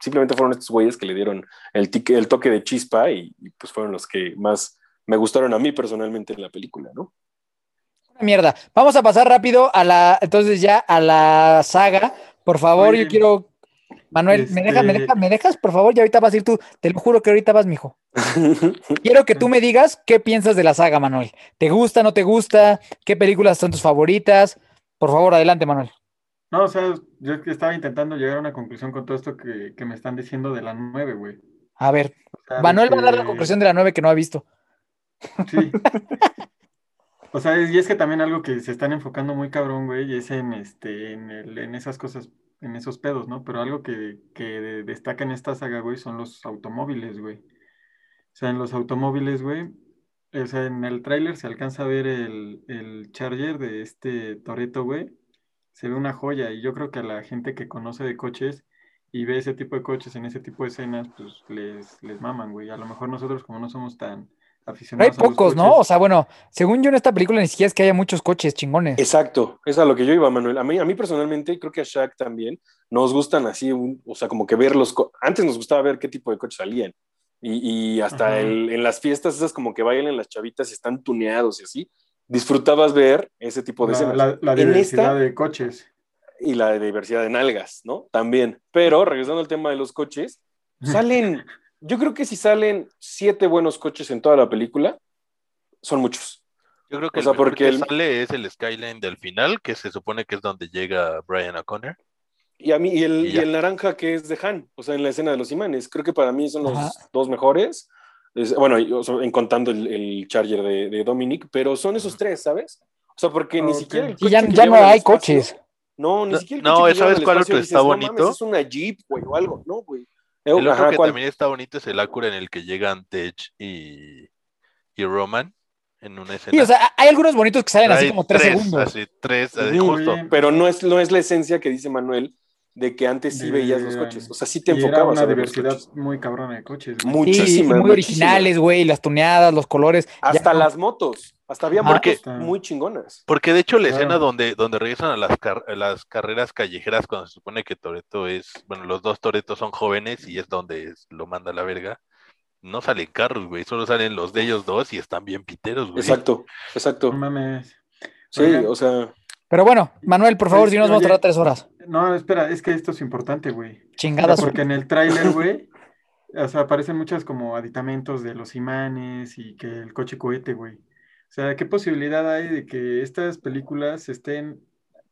simplemente fueron estos güeyes que le dieron el, el toque de chispa y, pues fueron los que más me gustaron a mí personalmente en la película, ¿no? Mierda. Vamos a pasar rápido a la, entonces ya a la saga. Por favor, yo quiero Manuel, ¿me, dejas, me, este ¿me dejas, por favor? Ya ahorita vas a ir tú. Te lo juro que ahorita vas, mijo. Quiero que tú me digas qué piensas de la saga, Manuel. ¿Te gusta, no te gusta? ¿Qué películas son tus favoritas? Por favor, adelante, Manuel. No, o sea, yo estaba intentando llegar a una conclusión con todo esto que, me están diciendo de la 9, güey. A ver, Manuel va a dar la conclusión de la 9 que no ha visto. Sí. o sea, y es que también algo que se están enfocando muy cabrón, güey, es en, este, en, el, en esas cosas en esos pedos, ¿no? Pero algo que, destaca en esta saga, güey, son los automóviles, güey. O sea, en los automóviles, güey, o sea, en el tráiler se alcanza a ver el, el Charger de este Toreto, güey. Se ve una joya y yo creo que a la gente que conoce de coches y ve ese tipo de coches en ese tipo de escenas, pues les, les maman, güey. A lo mejor nosotros como no somos tan hay aficionados a los pocos, ¿no? O sea, bueno, según yo en esta película ni siquiera es que haya muchos coches chingones. Exacto, es a lo que yo iba, Manuel. A mí, a mí personalmente, creo que a Shaq también, nos gustan así, un- o sea, como que ver los... Antes nos gustaba ver qué tipo de coches salían. Y, y hasta el- en las fiestas esas como que bailan las chavitas y están tuneados y así, disfrutabas ver ese tipo de la, escenas. la- la diversidad esta- de coches. y la diversidad de nalgas, ¿no? También. Pero regresando al tema de los coches, salen, yo creo que si salen siete buenos coches en toda la película, son muchos. Yo creo que O sea, el porque que el- sale es el skyline del final, que se supone que es donde llega Brian O'Connor. Y a mí, y el, Y y el naranja que es de Han, o sea, en la escena de los imanes, creo que para mí son los Ajá. dos mejores. Es- bueno, y, o sea, en contando el, el Charger de, de Dominic, pero son esos tres, ¿sabes? O sea, porque ni Ok. siquiera el Y ya, coche ya no hay espacio- coches. No, ni No, siquiera el no, coche que ¿sabes cuál otro dices, está "No bonito? mames, es una Jeep, güey, o algo, ¿no, güey? El otro ajá, que ¿cuál? también está bonito es el Acura en el que llegan Tej y, y Roman en una escena. Sí, o sea, hay algunos bonitos que salen así como tres, segundos. Así, tres, así, justo. Pero no es, no es la esencia que dice Manuel de que antes sí De- veías los coches. O sea, sí te Y era enfocabas una a ver los diversidad muy cabrona de coches. güey. Sí, muchísimas, muy muchísimas. originales, güey, las tuneadas, los colores. Hasta las motos. Hasta había Ajá. motos Porque- muy chingonas. Porque de hecho la Claro. escena donde, donde regresan a las, car- las carreras callejeras cuando se supone que Toreto es, bueno, los dos Toretos son jóvenes y es donde es- lo manda a la verga, no salen carros, güey, solo salen los de ellos dos y están bien piteros, güey. Exacto, exacto. No mames. Sí, Oigan. o sea, Pero bueno, Manuel, por favor, Oye, si nos vamos a tardar tres horas. No, espera, es que esto es importante, güey. Chingadas. Porque en el tráiler, güey, o sea, aparecen muchas como aditamentos de los imanes y que el coche cohete, güey. O sea, ¿qué posibilidad hay de que estas películas estén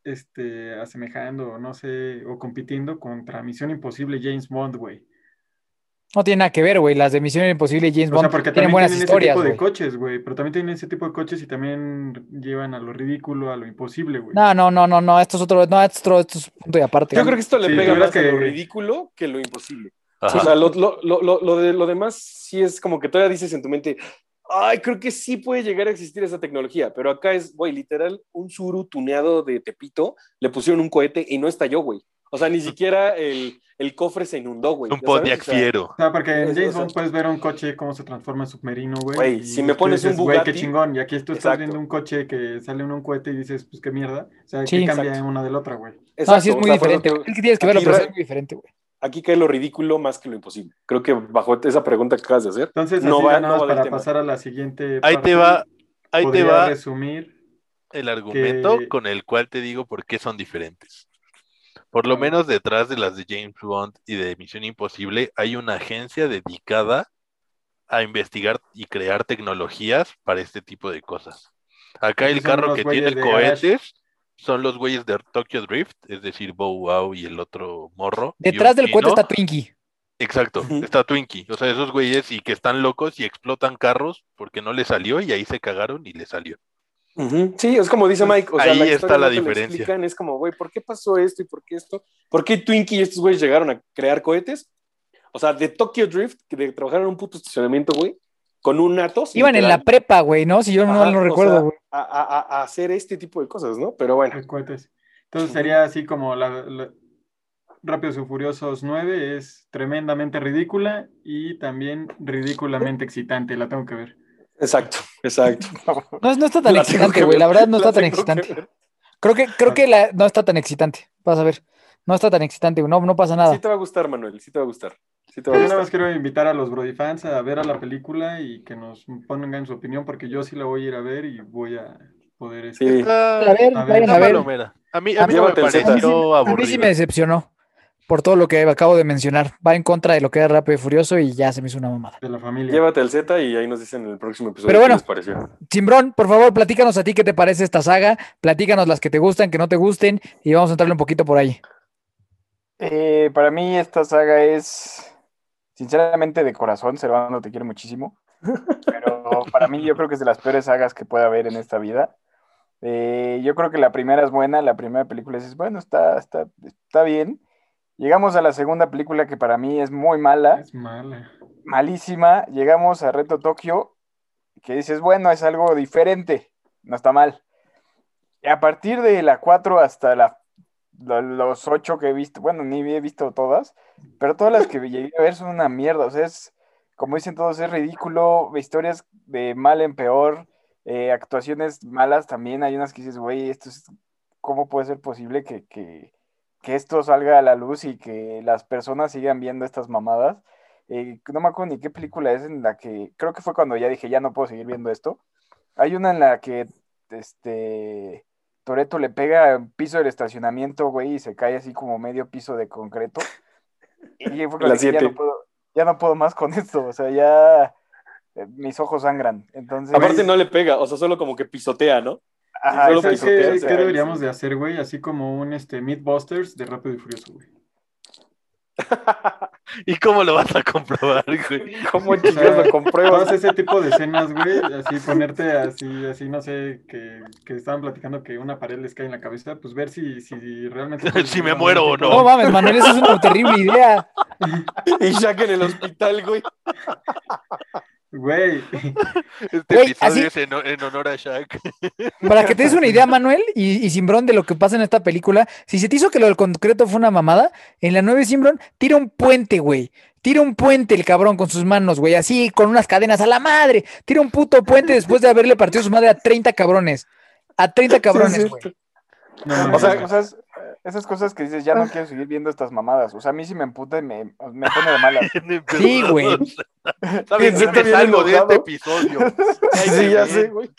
este, asemejando, no sé, o compitiendo contra Misión Imposible James Bond, güey? No tiene nada que ver, güey. Las de Misión Imposible y James O sea, Bond porque tienen también buenas tienen historias, ese tipo de coches, güey, pero también tienen ese tipo de coches y también llevan a lo ridículo, a lo imposible, güey. No, no, no, no, no. Esto es otro, no, esto es otro, esto es punto y aparte. yo creo que esto le Sí, pega más a lo que- ridículo que lo imposible. Ajá. O sea, lo, lo, lo, lo, lo de, lo demás sí es como que todavía dices en tu mente, ay, creo que sí puede llegar a existir esa tecnología, pero acá es, güey, literal, un suru tuneado de Tepito, le pusieron un cohete y no estalló, güey. O sea, ni siquiera el, el cofre se inundó, güey. Un. Pontiac O sea, fiero. O sea, porque en Es- James Bond puedes ver un coche cómo se transforma en submarino, güey. Güey, si me pones un dices, güey, qué Bugatti- chingón. Y aquí tú estás Exacto. viendo un coche que sale en un cohete y dices, pues qué mierda. O sea, Sí, ¿qué cambia exacto. una de la otra, güey? No, exacto, sí es o muy sea, diferente, güey. Es que tienes que verlo, pero es muy diferente, güey. Aquí cae lo ridículo más que lo imposible. Creo que bajo esa pregunta que acabas de hacer, Entonces, No así va- nada no va del para tema. pasar a la siguiente Ahí te va, ahí te va resumir. el argumento que- con el cual te digo por qué son diferentes. Por lo menos detrás de las de James Bond y de Misión Imposible hay una agencia dedicada a investigar y crear tecnologías para este tipo de cosas. Acá el carro que tiene cohetes son los güeyes de Tokyo Drift, es decir, Bow Wow y el otro morro. Detrás del cohete está Twinkie. Exacto, está Twinkie. O sea, esos güeyes y que están locos y explotan carros porque no les salió y ahí se cagaron y les salió. Sí, es como dice Mike. O sea, Ahí la está la no te lo diferencia. explican, es como, güey, ¿por qué pasó esto y por qué esto? ¿Por qué Twinkie y estos güeyes llegaron a crear cohetes? O sea, de Tokyo Drift, que de trabajar en un puto estacionamiento, güey, con un Atos. Iban en la prepa, güey, ¿no? Si yo no lo recuerdo, güey. a, a- a- a hacer este tipo de cosas, ¿no? Pero bueno, de cohetes. Entonces sería así como la, la- Rápidos y Furiosos 9 es tremendamente ridícula y también ridículamente excitante. La tengo que ver. Exacto, exacto. No, no está tan La excitante, güey. La verdad no la está tan que excitante. Creo que, creo que la, no está tan excitante. Vas a ver. No está tan excitante, güey. No, no pasa nada. Sí te va a gustar, Manuel, sí te va a gustar. Sí te va Yo a nada gustar. más quiero invitar a los Brody fans a ver a la película y que nos pongan su opinión porque yo sí la voy a ir a ver y voy a poder... este, Sí. A ver, A ver, vayan a ver. A mí, a A mí no me. A mí sí- pareció a mí sí aburrido. me decepcionó por todo lo que acabo de mencionar. Va en contra de lo que es Rápido y Furioso y ya se me hizo una mamada. de la familia. Llévate el Z y ahí nos dicen en el próximo episodio Pero qué bueno. les pareció. Simbrón, por favor, platícanos a ti qué te parece esta saga. Platícanos las que te gustan, que no te gusten y vamos a entrarle un poquito por ahí. Eh, para mí esta saga es, sinceramente, de corazón. Servando te quiero muchísimo. Pero para mí yo creo que es de las peores sagas que puede haber en esta vida. Eh, yo creo que la primera es buena, la primera película es, bueno, está, está, está bien. Llegamos a la segunda película que para mí es muy mala, Es mala. malísima. Llegamos a Reto Tokio, que dices, bueno, es algo diferente, no está mal. Y a partir de la 4 hasta la lo- los ocho que he visto, bueno, ni he visto todas, pero todas las que llegué a ver son una mierda, o sea, es, como dicen todos, es ridículo, historias de mal en peor, eh, actuaciones malas también, hay unas que dices, güey, esto es, ¿cómo puede ser posible que, que, que esto salga a la luz y que las personas sigan viendo estas mamadas? Eh, no me acuerdo ni qué película es en la que, creo que fue cuando ya dije, ya no puedo seguir viendo esto. Hay una en la que, este, Toreto le pega al piso del estacionamiento, güey, y se cae así como medio piso de concreto. Y fue La dije, ya no puedo, ya no puedo más con esto, o sea, ya eh, mis ojos sangran. Entonces, Aparte no le pega, o sea, solo como que pisotea, ¿no? Ajá, solo ¿Sabes qué, qué deberíamos sí. de hacer, güey? Así como un este, Meatbusters de Rápido y Furioso, güey. ¿Y cómo lo vas a comprobar, güey? ¿Cómo O sea, lo compruebas? Todas ese tipo de escenas, güey, así ponerte así, así, no sé, que, que estaban platicando que una pared les cae en la cabeza, pues ver si, si realmente... Si me muero o No No. mames, Manuel, eso es una terrible idea. Y Shaq en el hospital, güey. Güey, Este Güey, episodio así- es en, en honor a Shaq. Para que te des una idea, Manuel, y, y Simbrón, de lo que pasa en esta película, si se te hizo que lo del concreto fue una mamada, en la 9 Simbrón tira un puente, güey. Tira un puente el cabrón con sus manos, güey, así, con unas cadenas a la madre. Tira un puto puente después de haberle partido su madre a 30 cabrones. A 30 cabrones, sí. güey. no, O sea, no, Cosas- esas cosas que dices, ya no quiero seguir viendo estas mamadas. O sea, a mí sí me emputa y me, me pone de malas. Sí, güey. ¿Sabes? Me salgo de este episodio. Sí, ya sé, güey.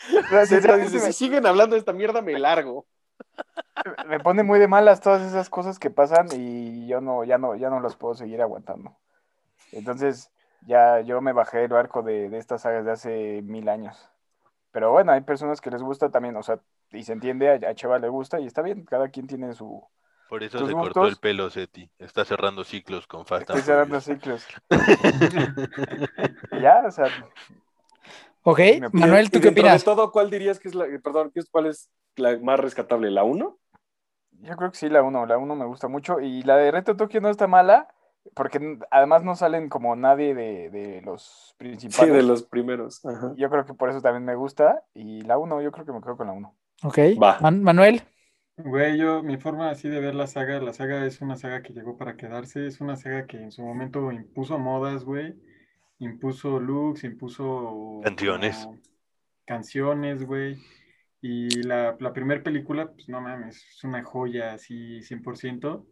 Si siguen hablando de esta mierda, me largo. me, pone muy de malas todas esas cosas que pasan y yo no, ya no, ya no las puedo seguir aguantando. Entonces, ya yo me bajé del barco de, de estas sagas de hace mil años. Pero bueno, hay personas que les gusta también, o sea, y se entiende, a, a Cheva le gusta y está bien, cada quien tiene su... Por eso se cortó el pelo, Seti. Está cerrando ciclos con Fast Estoy and cerrando Furious. ciclos. Ya, o sea, Ok, Me- Manuel, Y ¿tú qué opinas? De todo, ¿cuál dirías que es la, perdón, ¿qué es- cuál es la más rescatable? ¿La 1? Yo creo que sí, la 1, la 1 me gusta mucho. Y la de Reto Tokio no está mala, porque además no salen como nadie de, de los Sí, principales. de los primeros. Ajá. Yo creo que por eso también me gusta. Y la 1, yo creo que me quedo con la 1. Ok, Va. Man- Manuel. Güey, yo, mi forma así de ver la saga, la saga es una saga que llegó para quedarse, es una saga que en su momento impuso modas, güey, impuso looks, impuso Canciones. canciones, güey, y la, la primera película, pues no mames, es una joya así 100%.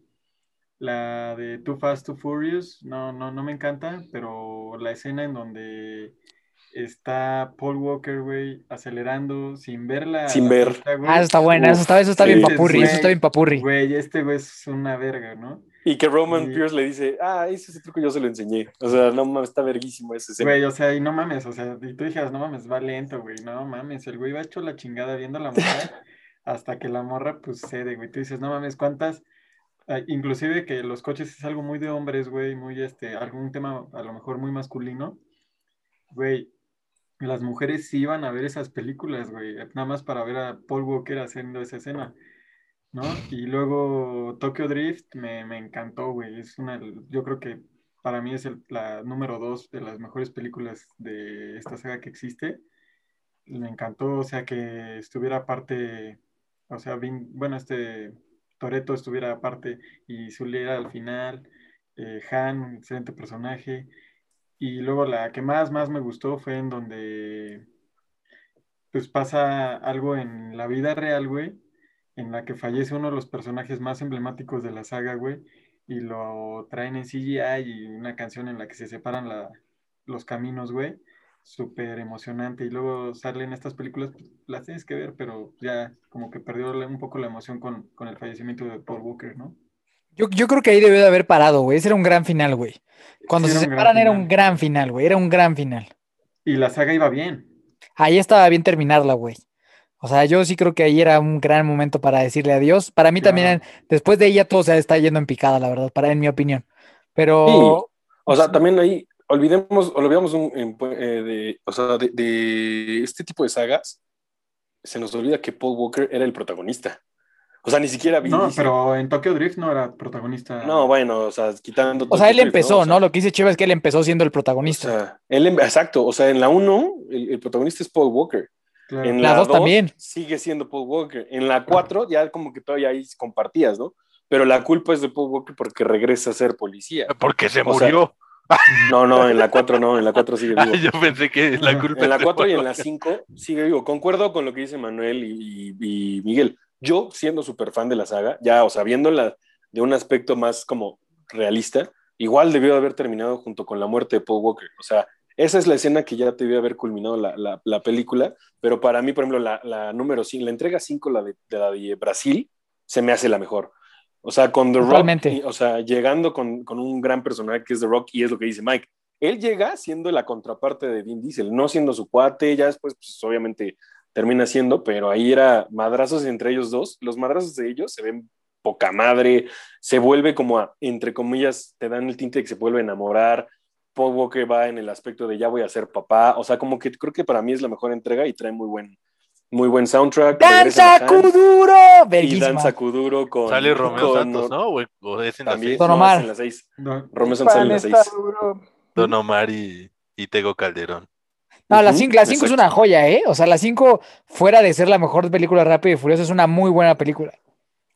La de Too Fast, Too Furious, no, no, no me encanta, pero la escena en donde está Paul Walker, güey, acelerando sin verla. Sin ver. Ah, eso está buena, eso está, eso está sí. bien papurri, eso güey, está bien papurri. Güey, este güey es una verga, ¿no? Y que Roman Sí. Pierce le dice, ah, ese, ese truco yo se lo enseñé. O sea, no mames, está verguísimo ese escena. Güey, o sea, y no mames, o sea, y tú dijeras, no mames, va lento, güey, no mames, el güey va hecho la chingada viendo la morra hasta que la morra, pues, cede, güey, tú dices, no mames, ¿cuántas? Ah, inclusive que los coches es algo muy de hombres, güey, muy, este, algún tema a lo mejor muy masculino, güey, las mujeres sí iban a ver esas películas, güey, nada más para ver a Paul Walker haciendo esa escena. ¿no? Y luego Tokyo Drift me, me encantó, güey. Es una, yo creo que para mí es el- la número dos de las mejores películas de esta saga que existe. Me encantó, o sea, que estuviera aparte, o sea, Vin- bueno, este Toreto estuviera aparte y Zully al final, eh, Han, un excelente personaje. Y luego la que más, más me gustó fue en donde pues pasa algo en la vida real, güey, en la que fallece uno de los personajes más emblemáticos de la saga, güey, y lo traen en CGI y una canción en la que se separan la- los caminos, güey, súper emocionante. Y luego salen estas películas, pues, las tienes que ver, pero ya como que perdió un poco la emoción con, con el fallecimiento de Paul Walker, ¿no? Yo, yo creo que ahí debió de haber parado, güey. Ese era un gran final, güey. Cuando Sí, se separan era un gran final, güey. Era un gran final. Y la saga iba bien. Ahí estaba bien terminarla, güey. O sea, yo sí creo que ahí era un gran momento para decirle adiós. Para mí también, después de ella todo se está yendo en picada, la verdad, para en mi opinión. Pero O sea, también ahí, olvidemos, olvidamos un, en- eh, de, o sea, de, de este tipo de sagas, se nos olvida que Paul Walker era el protagonista. O sea, ni siquiera Vin No, pero en Tokyo Drift no era protagonista. No, bueno, o sea, quitando... O sea, él Drift, empezó, O sea, ¿no? Lo que dice Cheva es que él empezó siendo el O protagonista. sea, él, em- exacto, o sea, en la 1 el, el protagonista es Paul Walker. Claro. En La la dos 2 también. sigue siendo Paul Walker. En la 4 ya como que todavía ahí compartías, ¿no? pero la culpa es de Paul Walker porque regresa a ser policía. Porque se O sea, murió. No, no, en la 4 no, en la 4 sigue vivo. Yo pensé que la culpa En la es de 4 y en la Walker. 5 sigue vivo. Concuerdo con lo que dice Manuel y, y- y Miguel. Yo, siendo súper fan de la saga, ya, o sea, viéndola de un aspecto más como realista, igual debió de haber terminado junto con la muerte de Paul Walker. O sea, esa es la escena que ya debió haber culminado la, la- la película, pero para mí, por ejemplo, la, la número 5, la entrega 5, la de, de la de Brasil, se me hace la mejor. O sea, con The Rock, Totalmente. o sea, llegando con, con un gran personaje que es The Rock, y es lo que dice Mike. Él llega siendo la contraparte de Vin Diesel, no siendo su cuate, ya después, pues obviamente termina siendo, pero ahí era madrazos entre ellos dos. Los madrazos de ellos se ven poca madre, se vuelve como a, entre comillas, te dan el tinte de que se vuelve a enamorar. Paul Walker va en el aspecto de ya voy a ser papá, o sea, como que creo que para mí es la mejor entrega y trae muy buen, muy buen soundtrack. ¡Danza Kuduro! y. Danza Kuduro con Sale Romeo con- Santos, ¿no? O, o es en También. Don Omar. es en la seis. No, Romeo Santos sale en la Pan 6. está duro. Don Omar y, y Tego Calderón. No, la Ujú, 5 la cinco es exacto. una joya, ¿eh? O sea, la 5, fuera de ser la mejor película de Rápido y Furioso, es una muy buena película.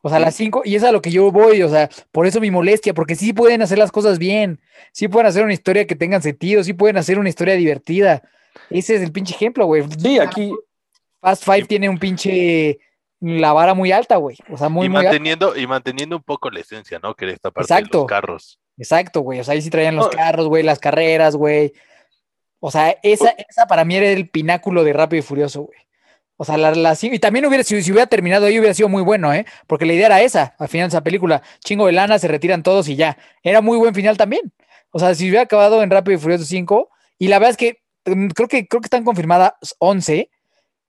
O sea, la 5, y es a lo que yo voy, o sea, por eso mi molestia, porque sí pueden hacer las cosas bien, sí pueden hacer una historia que tenga sentido, sí pueden hacer una historia divertida. Ese es el pinche ejemplo, güey. Sí, aquí, Fast Five tiene un pinche la vara muy alta, güey. O sea, muy, y muy alta. manteniendo, y manteniendo un poco la esencia, ¿no? Que esta parte de Exacto. los carros. Exacto, güey. O sea, ahí sí traían los No. carros, güey, las carreras, güey. O sea, esa, esa para mí era el pináculo de Rápido y Furioso, güey. O sea, la relación. Y también hubiera, si, si hubiera terminado ahí, hubiera sido muy bueno, ¿eh? Porque la idea era esa, al final de esa película. Chingo de lana, se retiran todos y ya. Era muy buen final también. O sea, si hubiera acabado en Rápido y Furioso 5, y la verdad es que mm, creo que, creo que están confirmadas 11,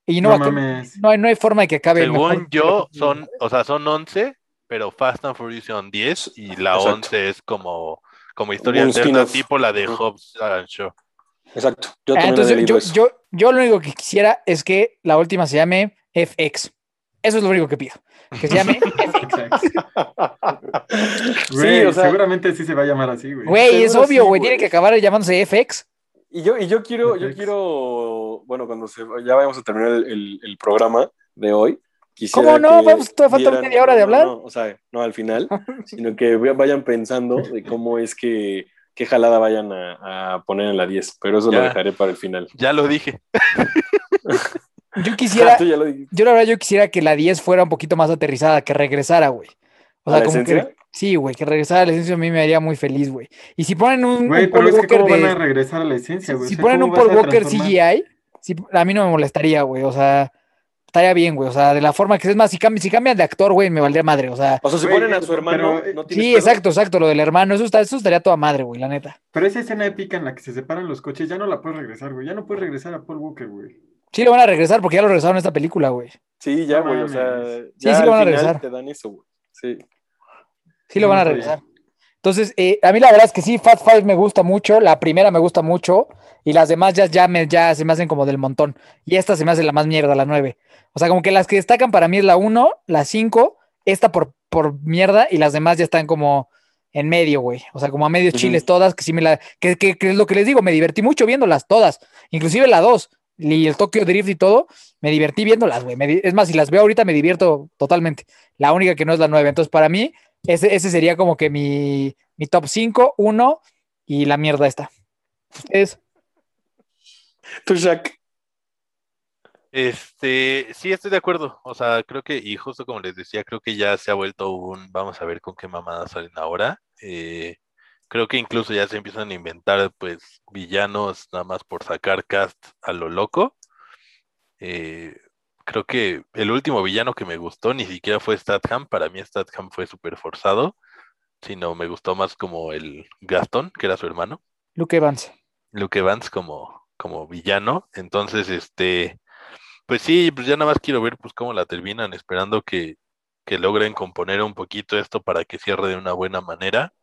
y no, hay, no hay forma de que acabe Según mejor. yo, son, o sea, son 11, pero Fast and Furious son 10 y la Exacto. 11 es como, como historia alterna, tipo la de. Hobbs and Shaw. exacto. Yo Ah, entonces, leído yo, yo, yo lo único que quisiera es que la última se llame FX. Eso es lo único que pido. Que se llame FX. Güey, o sea- seguramente sí se va a llamar así, güey. Güey, es obvio, sí, güey. güey. Tiene que acabar llamándose FX. Y yo, y yo quiero, yo quiero, bueno, cuando se, ya vayamos a terminar el, el- el programa de hoy, quisiera ¿Cómo no? Vamos, todavía falta media hora de hablar. no, o sea, no al final, sino que vayan pensando de cómo es que, qué jalada vayan a, a poner en la 10, pero eso lo dejaré para el final. Ya lo dije. Yo quisiera, Ah, yo la verdad, yo quisiera que la 10 fuera un poquito más aterrizada, que regresara, güey. O ¿A sea, como que. Sí, güey, que regresara a la esencia a mí me haría muy feliz, güey. Y si ponen un, Güey, un pero Paul es que Walker cómo van de- a regresar a la esencia, güey. si O sea, ponen ¿cómo un Paul Walker? CGI, sí, a mí no me molestaría, güey. O sea, estaría bien, güey. O sea, de la forma que es más, si, cambi- si cambian de actor, güey, me valdría madre. O sea, O sea, si Güey, ponen a su hermano, eh, no sí, pedo? exacto, exacto, lo del hermano, eso, está, eso estaría toda madre, güey, la neta. Pero esa escena épica en la que se separan los coches, ya no la puedes regresar, güey. Ya no puedes regresar a Paul Walker, güey. Sí lo van a regresar porque ya lo regresaron en esta película, güey. Sí, ya, No güey, o sea, ya sí al lo van a regresar. te dan eso, güey. Sí. Sí lo van a regresar. Entonces, eh, a mí la verdad es que sí, Fast Five me gusta mucho, la primera me gusta mucho y las demás ya, ya, me, ya se me hacen como del montón. Y esta se me hace la más mierda, la 9. O sea, como que las que destacan para mí es la 1, la 5, esta por, por mierda y las demás ya están como en medio, güey. O sea, como a medios Ujú. chiles todas, que sí me la... Que, que- que es lo que les digo, me divertí mucho viéndolas todas, inclusive la 2 y el Tokyo Drift y todo, me divertí viéndolas, güey. Es más, si las veo ahorita me divierto totalmente. La única que no es la 9. Entonces, para mí, ese, ese sería como que mi, mi top 5, 1 y la mierda esta. Ustedes, Tú, Shaq. Este, sí, estoy de acuerdo. O sea, creo que, y justo como les decía, creo que ya se ha vuelto un, vamos a ver con qué mamadas salen ahora. Eh, creo que incluso ya se empiezan a inventar, pues, villanos nada más por sacar cast a lo loco. Eh, creo que el último villano que me gustó ni siquiera fue Statham. Para mí Statham fue súper forzado, sino me gustó más como el Gastón, que era su hermano. Luke Evans. Luke Evans como, como villano. Entonces, este, pues sí, pues ya nada más quiero ver pues cómo la terminan, esperando que, que logren componer un poquito esto para que cierre de una buena manera.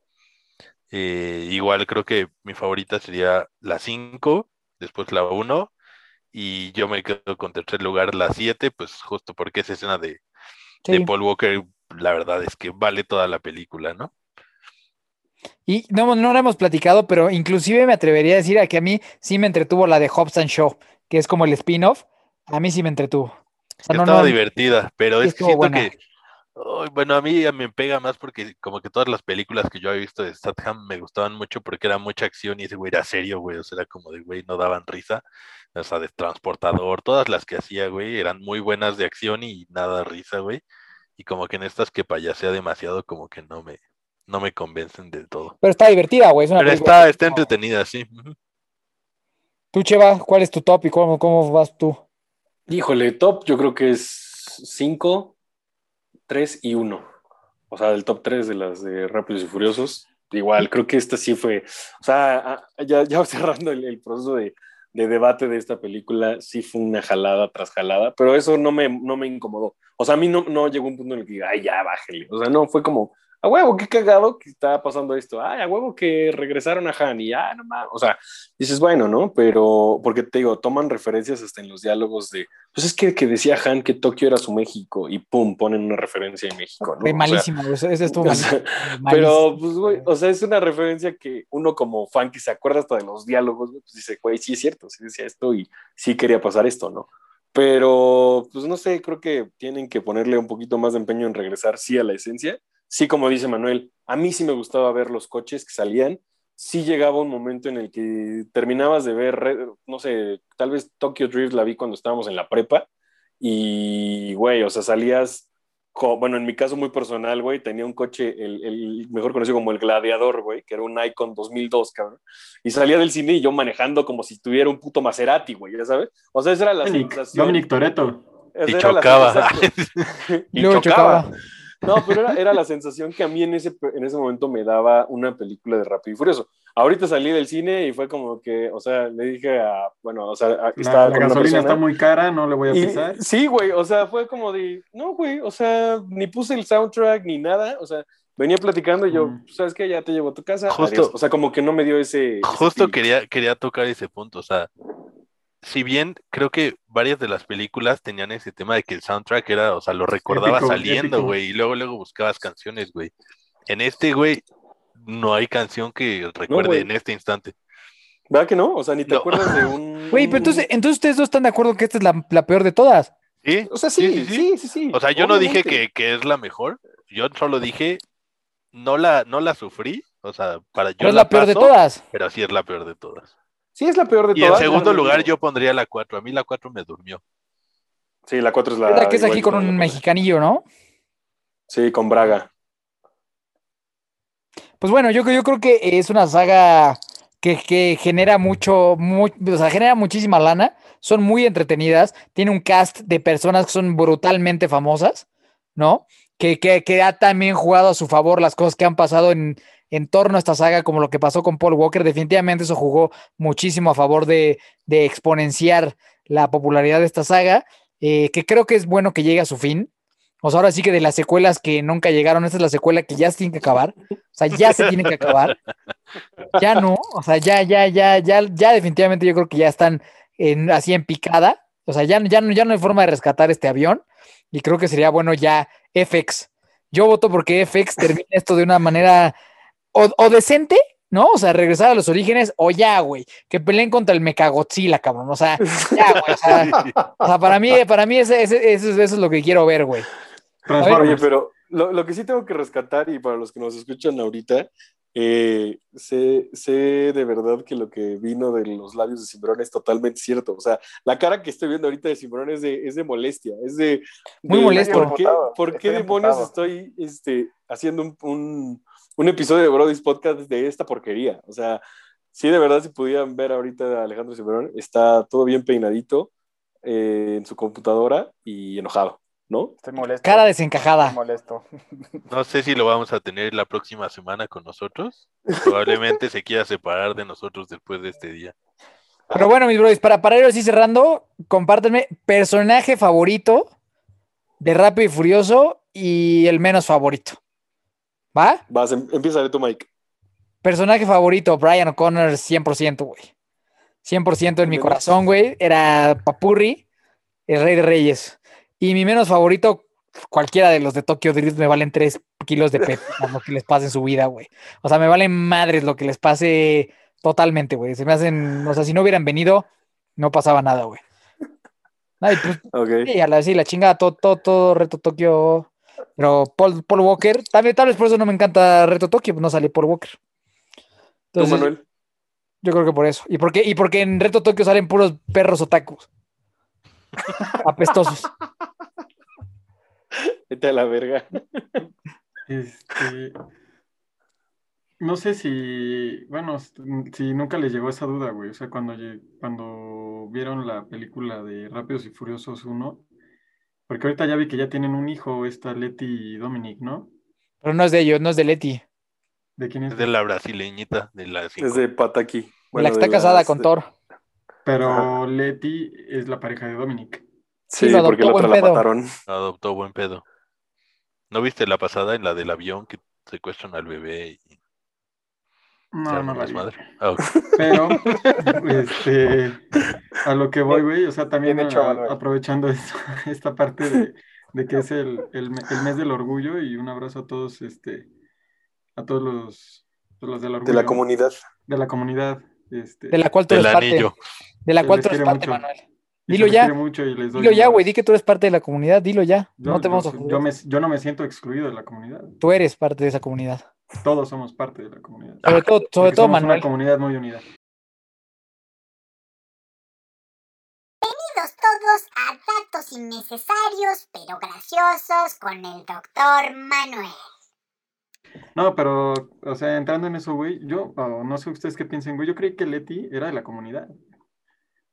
Eh, igual creo que mi favorita sería la 5, después la 1, y yo me quedo con tercer lugar la 7, pues justo porque esa escena de, de. Paul Walker, la verdad es que vale toda la película, ¿no? Y no, no lo hemos platicado, pero inclusive me atrevería a decir a que a mí sí me entretuvo la de Hobbs and Shaw, que es como el spin-off. A mí sí me entretuvo. O sea, no, Estaba no, divertida, pero es que siento buena. que Bueno, a mí me pega más porque como que todas las películas que yo he visto de Statham me gustaban mucho porque era mucha acción y ese güey era serio, güey, o sea, era como de, güey, no daban risa, o sea, de transportador, todas las que hacía, güey, eran muy buenas de acción y nada risa, güey, y como que en estas que payasea demasiado, como que no me, no me convencen del todo. Pero está divertida, güey. es una Pero está, está entretenida, sí. Tú, Cheva, ¿cuál es tu top y cómo, cómo vas tú? Híjole, top, yo creo que es 5, 3 y 1. O sea, el top 3 de las de Rápidos y Furiosos. Igual, creo que esta sí fue. O sea, ah, ya, ya cerrando el, el proceso de, de debate de esta película, sí fue una jalada tras jalada, pero eso no me, no me incomodó. O sea, a mí no, no llegó un punto en el que ay, ya, bájele. O sea, no, fue como, a huevo, qué cagado que está pasando esto. Ay, a huevo que regresaron a Han y ya, no mames. O sea, dices, bueno, ¿no? Pero, porque te digo, toman referencias hasta en los diálogos de, pues es que, que decía Han que Tokio era su México y pum, ponen una referencia en México, ¿no? Güey, O sea, malísimo, ese estuvo o sea, malísimo. pero, pues, güey, o sea, es una referencia que uno como fan que se acuerda hasta de los diálogos, pues dice, güey, sí es cierto, sí decía esto y sí quería pasar esto, ¿no? Pero, pues no sé, creo que tienen que ponerle un poquito más de empeño en regresar, sí, a la esencia. Sí, como dice Manuel, a mí sí me gustaba ver los coches que salían. Sí llegaba un momento en el que terminabas de ver, no sé, tal vez Tokyo Drift la vi cuando estábamos en la prepa y, güey, o sea, salías bueno, en mi caso muy personal, güey, tenía un coche, el, el mejor conocido como el Gladiador, güey, que era un Icon 2002, cabrón. Y salía del cine y yo manejando como si tuviera un puto Maserati, güey, ya sabes. O sea, esa era la Dominic, sensación. Dominic Toretto. Y chocaba. Y y luego chocaba. No, pero era, era la sensación que a mí en ese, en ese momento me daba una película de Rápido y Furioso. Ahorita salí del cine y fue como que, o sea, le dije a, bueno, o sea, a- La, estaba la gasolina persona. está muy cara, no le voy a Y- pisar. sí, güey, o sea, fue como de, no, güey, o sea, ni puse el soundtrack ni nada, o sea, venía platicando y yo, Mm. ¿sabes qué? Ya te llevo a tu casa. Justo- adiós. O sea, como que no me dio ese. Justo quería, quería tocar ese punto, o sea, si bien creo que varias de las películas tenían ese tema de que el soundtrack era, o sea, lo recordabas Épico, saliendo, güey, y luego luego buscabas canciones, güey. En este, güey, no hay canción que recuerde en este instante. ¿Verdad que no? O sea, ni te No. acuerdas de un. Güey, pero entonces, entonces ustedes dos están de acuerdo que esta es la, la peor de todas. ¿Sí? O sea, sí, sí, sí, sí. O sea, yo no dije que, que es la mejor, yo solo dije, no la, no la sufrí, o sea, para yo Pero es la peor de todas. pero sí es la peor de todas. Sí, es la peor de Y en todas. segundo yo lugar digo. yo pondría la 4, a mí la 4 me durmió. Sí, la 4 es la. ¿Verdad que es aquí con un mexicanillo, no? Sí, con Braga. Pues bueno, yo, yo creo que es una saga que, que genera mucho, mu- o sea, genera muchísima lana, son muy entretenidas, tiene un cast de personas que son brutalmente famosas, ¿no? Que, ha también jugado a su favor las cosas que han pasado en, en torno a esta saga, como lo que pasó con Paul Walker, definitivamente eso jugó muchísimo a favor de, exponenciar la popularidad de esta saga, eh, que creo que es bueno que llegue a su fin. O sea, ahora sí que de las secuelas que nunca llegaron, esta es la secuela que ya se tiene que acabar. O sea, ya se tiene que acabar. Ya no, o sea, ya, ya, ya, ya, ya definitivamente yo creo que ya están así en picada. O sea, ya, ya, ya no hay forma de rescatar este avión. Y creo que sería bueno ya FX. Yo voto porque FX termine esto de una manera o, o decente, ¿no? O sea, regresar a los orígenes, o ya, güey, que peleen contra el Mechagodzilla, cabrón. O sea, ya, güey. O sea, o sea, para mí, para mí ese, ese- eso, es- eso es lo que quiero ver, güey. Oye, Transformers. pero lo, lo que sí tengo que rescatar, y para los que nos escuchan ahorita, eh, sé, sé de verdad que lo que vino de los labios de Simbrón es totalmente cierto. O sea, la cara que estoy viendo ahorita de Simbrón es de, es de molestia, es de... Muy de, molesto. ¿Por qué, por qué estoy demonios estoy este, haciendo un, un, un episodio de Brody's Podcast de esta porquería? O sea, sí, de verdad, si pudieran ver ahorita a Alejandro Simbrón, está todo bien peinadito eh, en su computadora y enojado, ¿no? Estoy molesto. Cara Estoy desencajada. molesto. No sé si lo vamos a tener la próxima semana con nosotros. Probablemente se quiera separar de nosotros después de este día. Pero bueno, mis brothers, para, para ir así cerrando, compártanme personaje favorito de Rápido y Furioso y el menos favorito. ¿Va? Vas, em- empieza de tu Mike. Personaje favorito, Brian O'Connor, 100%, güey. 100% en mi corazón, güey. Era Papurri, el rey de reyes. Y mi menos favorito, cualquiera de los de Tokyo Drift, me valen 3 kilos de por lo que les pase en su vida, güey. O sea, me valen madres lo que les pase totalmente, güey. Se me hacen, o sea, si no hubieran venido, no pasaba nada, güey. Ay, pues, Ok. sí, a la, sí, la chingada, todo, todo, todo reto Tokio. Pero Paul, Paul Walker, también, tal vez por eso no me encanta Reto Tokio, no sale Paul Walker. ¿Tú, Entonces, Manuel? yo creo que por eso. ¿Y por qué? Y porque en Reto Tokio salen puros perros otakus. Apestosos. Vete a la verga. Este, no sé si, bueno, si nunca les llegó esa duda, güey. O sea, cuando, cuando vieron la película de Rápidos y Furiosos 1, porque ahorita ya vi que ya tienen un hijo, esta Letty y Dominic, ¿no? Pero no es de ellos, no es de Leti. ¿De quién es? Es de la brasileñita, de la cinco. Es de Pataki. la que está casada las- con Thor. Pero Letty es la pareja de Dominic. Sí, porque la otra la pedo. mataron. Adoptó buen pedo. ¿No viste la pasada en la del avión que secuestran al bebé y No, no la vi. ok. Pero, este, a lo que voy, güey, o sea, también hecho, a- aprovechando esto- esta parte de, de que es el, el el mes del orgullo y un abrazo a todos, este, a todos los, los del orgullo. De la comunidad. De la comunidad, este, De la cual tú Del eres parte. anillo. De la cual tú eres parte, mucho. Manuel. Dilo ya. quiere mucho y les doy Dilo ya, güey. Di que tú eres parte de la comunidad. Dilo ya. Yo- no te vamos yo, a yo, me, yo no me siento excluido de la comunidad. Tú eres parte de esa comunidad. Todos somos parte de la comunidad. Sobre todo, sobre todo somos Manuel. una comunidad muy unida. Bienvenidos todos a datos innecesarios pero graciosos con el doctor Manuel. No, pero, o sea, entrando en eso, güey, yo, o no sé ustedes qué piensen, güey, yo creí que Letty era de la comunidad.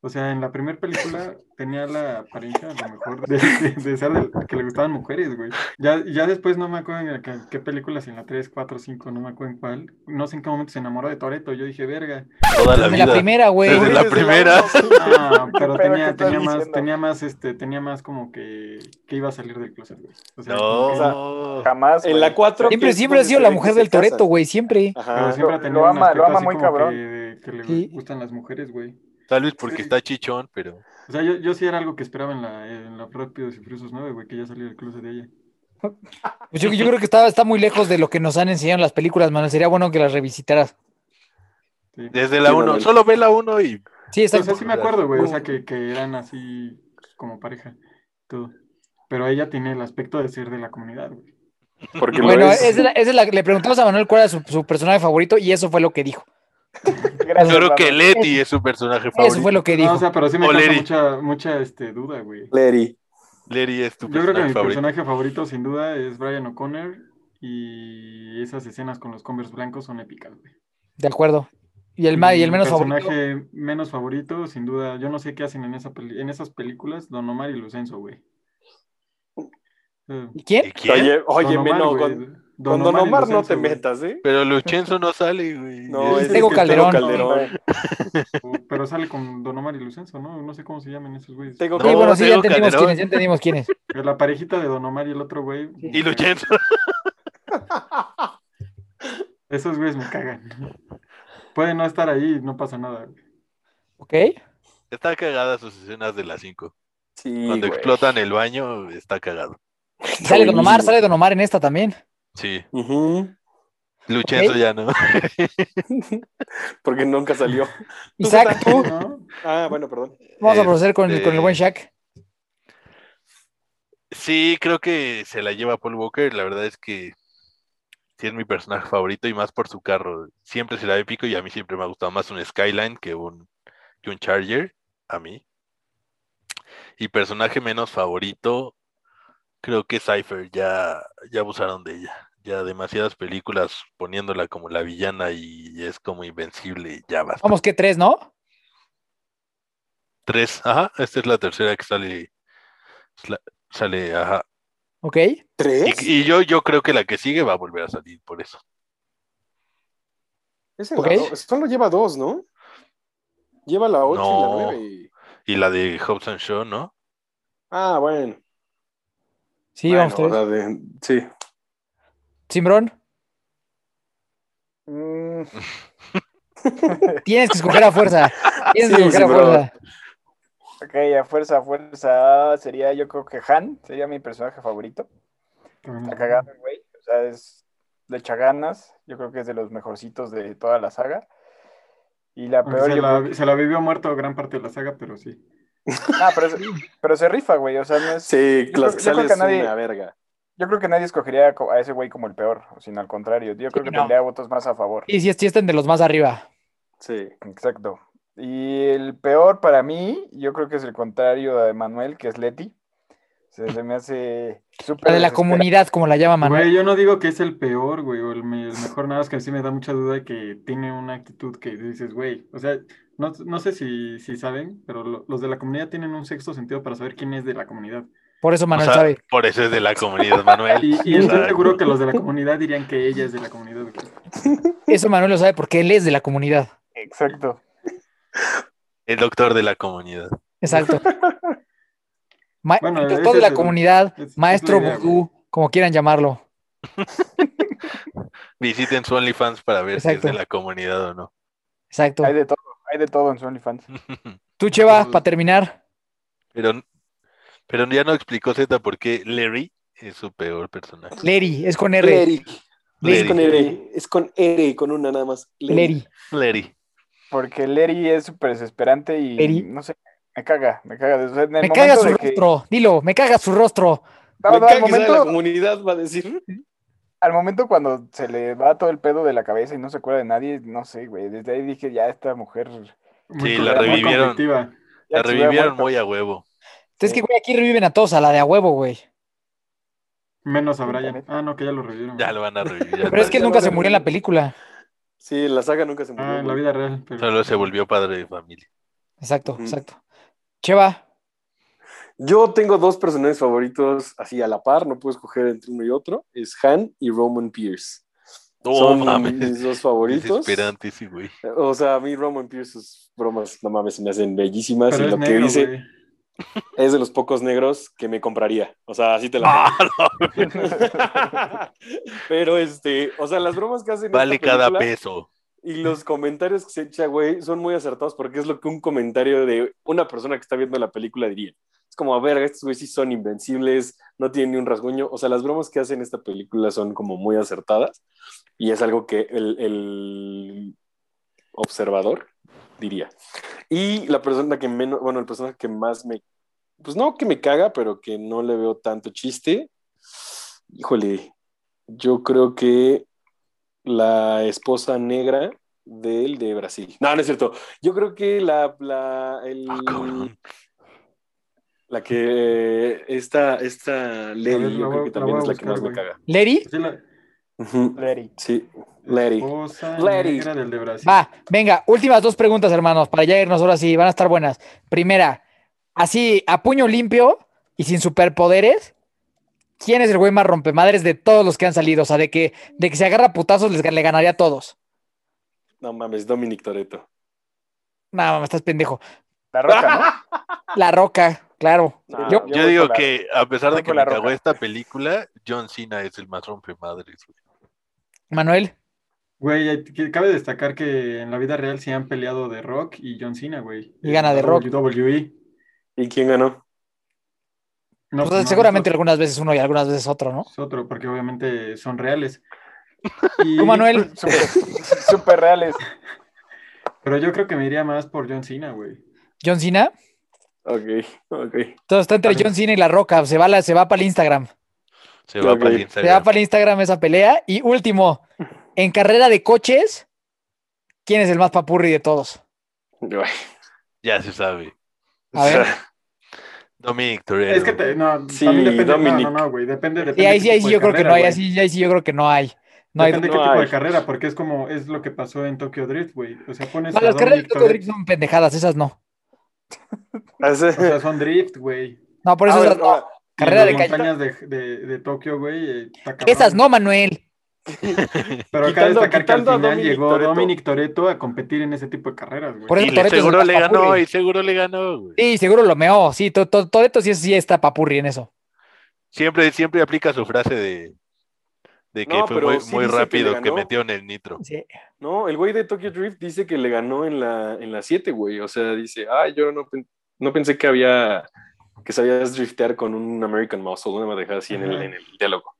O sea, en la primera película tenía la apariencia, a lo mejor, de, de- de ser del- que le gustaban mujeres, güey. Ya, ya después no me acuerdo en qué, qué películas, en la 3, 4, 5, no me acuerdo en cuál. No sé en qué momento se enamoró de Toreto. Yo dije, verga. Toda la Desde vida. la primera, güey. Desde la Desde primera. sí. Ah, pero ¿Qué pedo tenía, tenía más, diciendo? tenía más, este, tenía más como que, que iba a salir del closet, güey. O sea, que- No. Jamás. En güey. la 4. Siempre, siempre ha sido la mujer del Toreto, güey. Siempre. pero siempre ha Lo- tenido lo un ama- lo aspecto ama así muy como cabrón. Que, que le Sí. gustan las mujeres, güey. Tal vez porque está chichón, pero. O sea, yo, yo sí era algo que esperaba en la, en la Rápidos y Furiosos 9, güey, que ya saliera del closet de ella. Pues yo, yo creo que está, está muy lejos de lo que nos han enseñado en las películas, Manuel. Sería bueno que las revisitaras. Sí. Desde la Sí, 1. Manuel. Solo ve la 1 y. Sí, O sea, sí me acuerdo, güey, o sea, que, que eran así como pareja, todo. Pero ella tiene el aspecto de ser de la comunidad, güey. Porque Bueno, lo es. esa es la- esa es la- le preguntamos a Manuel cuál era su, su personaje favorito y eso fue lo que dijo. Gracias, Yo creo que. Leti es su personaje favorito. Eso fue lo que No, dijo. o sea, pero sí me causa mucha, mucha este, duda, güey. Larry. Leri es tu Yo creo que personaje mi favorito. personaje favorito, sin duda, es Brian O'Connor. Y esas escenas con los Converse blancos son épicas, güey. De acuerdo. Y el, ma- y el Mi menos favorito. personaje menos favorito, sin duda, yo no sé qué hacen en, esa peli- en esas películas, Don Omar y Lucenzo, güey. ¿Y quién? ¿Y quién? Oye, oye, Omar, menos. güey. Con, con Don Omar no Lucenzo, te güey. metas, ¿eh? Pero Luchenzo no sale, güey. No, Es Tego Calderón. Calderón. Pero sale con Don Omar y Lucenzo, ¿no? No sé cómo se llaman esos güeyes. Tego No, Sí, bueno, sí, ya entendimos quiénes, ya entendimos quiénes. La parejita de Don Omar y el otro güey. Y Luchenzo. Esos güeyes me cagan. Pueden no estar ahí, no pasa nada. güey. ¿Ok? Está cagada sus escenas de las 5. Sí, Cuando güey. explotan el baño, está cagado. Y Sale Don Omar, sale Don Omar en esta también. Sí. Luchenzo Ok. ya no. Porque nunca salió. Isaac, tú. ¿No? Ah, bueno, perdón. Vamos a proceder con, el- Este, con el buen Shaq. Sí, creo que se la lleva Paul Walker. La verdad es que sí es mi personaje favorito y más por su carro. Siempre será épico y a mí siempre me ha gustado más un Skyline que un, que un Charger. A mí. Y personaje menos favorito, creo que Cypher. Ya, ya abusaron de ella. Ya demasiadas películas poniéndola como la villana y es como invencible y ya basta. Vamos, que tres, ¿no? Tres, ajá, esta es la tercera que sale. Sale, ajá. ¿Ok? ¿Tres? Y, y yo, yo creo que la que sigue va a volver a salir por eso. Es en la Ok. do- Solo lleva dos, ¿no? Lleva la 8 y No. la 9. Y... Y la de Hobbs and Shaw, ¿no? Ah, bueno. Sí, Bueno, vamos o sea, de- Sí. Simbrón, Mm, tienes que escoger a fuerza. Tienes que Sí, escoger a fuerza. ok, a fuerza, a fuerza. Sería, yo creo que Han sería mi personaje favorito. Está cagado, güey. O sea, es le echa ganas. Yo creo que es de los mejorcitos de toda la saga. Y la peor, Se yo creo la, que- se la vivió muerto gran parte de la saga, pero sí. Ah, pero, se- pero se rifa, güey. O sea, no es. Sí, Yo las creo- que yo creo sale que es a nadie- una verga. Yo creo que nadie escogería co- a ese güey como el peor, sino al contrario. Yo creo que no. tendría votos más a favor. Y si están de los más arriba. Sí. Exacto. Y el peor para mí, yo creo que es el contrario de Manuel, que es Leti. Se, se me hace súper La de la comunidad, como la llama Manuel. Güey, yo no digo que es el peor, güey, o el, me- el mejor, nada más que sí me da mucha duda que tiene una actitud que dices, güey, o sea, no, no sé si, si saben, pero lo- los de la comunidad tienen un sexto sentido para saber quién es de la comunidad. Por eso O Manuel sea, sabe. por eso es de la comunidad, Manuel. Y, y estoy seguro que los de la comunidad dirían que ella es de la comunidad. Eso Manuel lo sabe porque él es de la comunidad. Exacto. El doctor de la comunidad. Exacto. Ma- Bueno, el doctor de la el- comunidad, es- es maestro idea, vudú, como quieran llamarlo. Visiten su OnlyFans para ver si es de la comunidad o no. Exacto. Hay de todo, hay de todo en su OnlyFans. Tú, Cheva, para terminar. Pero, pero ya no explicó Z por qué Larry es su peor personaje. Leri, es con R. Larry. Larry. Es con R. Es con R, con una nada más. Leri. Larry. Porque Leri es súper desesperante y Leri. no sé, me caga, me caga. O sea, en el Me caga momento su de que- rostro. Dilo, me caga su rostro. No, Me no, caga de la momento, comunidad, va a decir. al momento cuando se le va todo el pedo de la cabeza y no se acuerda de nadie, no sé, güey. Desde ahí dije, ya esta mujer. Sí, la revivieron. La revivieron muy a huevo. Es que, güey, aquí reviven a todos, a la de a huevo, güey. Menos a Brian. Ah, no, que ya lo revivieron. Ya lo van a revivir. Pero es que él nunca se murió en la película. Sí, en la saga nunca se murió. Ah, en la vida real. pero- Solo se volvió padre de familia. Exacto, Ujú. exacto. Cheva, Yo tengo dos personajes favoritos así a la par, no puedo escoger entre uno y otro. Es Han y Roman Pierce. No Son mames. mis dos favoritos. Desesperante, sí, güey. O sea, a mí Roman Pierce sus bromas, no mames, se me hacen bellísimas Pero y es lo que dice güey. Es de los pocos negros que me compraría. O sea, así te la Ah, Pero este, o sea, las bromas que hacen en Vale cada peso. y los comentarios que se echa, güey, son muy acertados porque es lo que un comentario de una persona que está viendo la película diría. Es como, a ver, estos güeyes sí son invencibles, no tienen ni un rasguño. O sea, las bromas que hacen en esta película son como muy acertadas y es algo que el, el observador diría. Y la persona que menos, bueno, el personaje que más me, pues no que me caga, pero que no le veo tanto chiste, híjole, yo creo que la esposa negra del de Brasil. No, no es cierto. Yo creo que la, la, el- cabrón. la que esta, esta Lady, yo creo que también es la que más me caga. Leri, Sí, la. Sí, Lady. Lady. del de Brasil. va, venga, últimas dos preguntas, hermanos, para ya irnos ahora sí, van a estar buenas. Primera, así, a puño limpio y sin superpoderes, ¿quién es el güey más rompemadres de todos los que han salido? O sea, de que, de que se agarra putazos les, le ganaría a todos. No mames, Dominic Toretto. No, me estás pendejo. La roca, ¿no? La Roca, claro. No, Yo- digo la- que, a pesar de que me cagó esta película, John Cena es el más rompemadres, güey. Manuel, Güey, cabe destacar que en la vida real se han peleado The Rock y John Cena, güey. Y gana la Rock. WWE. ¿Y quién ganó? No, pues, no, seguramente algunas veces uno y algunas veces otro, ¿no? es otro, porque obviamente son reales. Y- Tú, Manuel, Súper súper reales. Pero yo creo que me iría más por John Cena, güey. John Cena. Ok, ok. Todo está entre John Cena y La Roca. Se va, la, se va para el Instagram. Se va para el Se va Instagram. para el Instagram esa pelea. Y último, en carrera de coches, ¿quién es el más papurri de todos? Ya se sabe. A ver. Dominic. Es que te, no, Sí, también depende. Dominic. No, no, no, güey. Depende, depende. Y ahí sí, ahí tipo sí yo creo que no hay, güey. así, ahí sí yo creo que no hay. No hay. Depende no qué tipo hay. de carrera, porque es como, es lo que pasó en Tokyo Drift, güey. O sea, pones No, a las carreras de Tokyo Drift son pendejadas, esas no. O sea, son drift, güey. No, por eso ver, esas no. Y Carrera de calle. montañas de, de, de Tokio, güey. eh. Esas no, Manuel. Pero acá Quitando- destacar que al final Dominic llegó Toretto. Dominic Toretto a competir en ese tipo de carreras, güey. Por eso Y le- seguro le ganó, papurri. y seguro le ganó, güey. Sí, seguro lo meó. Sí, to- to- Toretto sí, sí está papurri en eso. Siempre, siempre aplica su frase de, de que No, fue muy, sí muy dice que le rápido que, metió en el nitro. Sí. No, el güey de Tokyo Drift dice que le ganó en la, en la 7, güey. O sea, dice, ah, yo no, no pensé que había, que sabías driftear con un American Muscle, una dejada así en el, en el diálogo.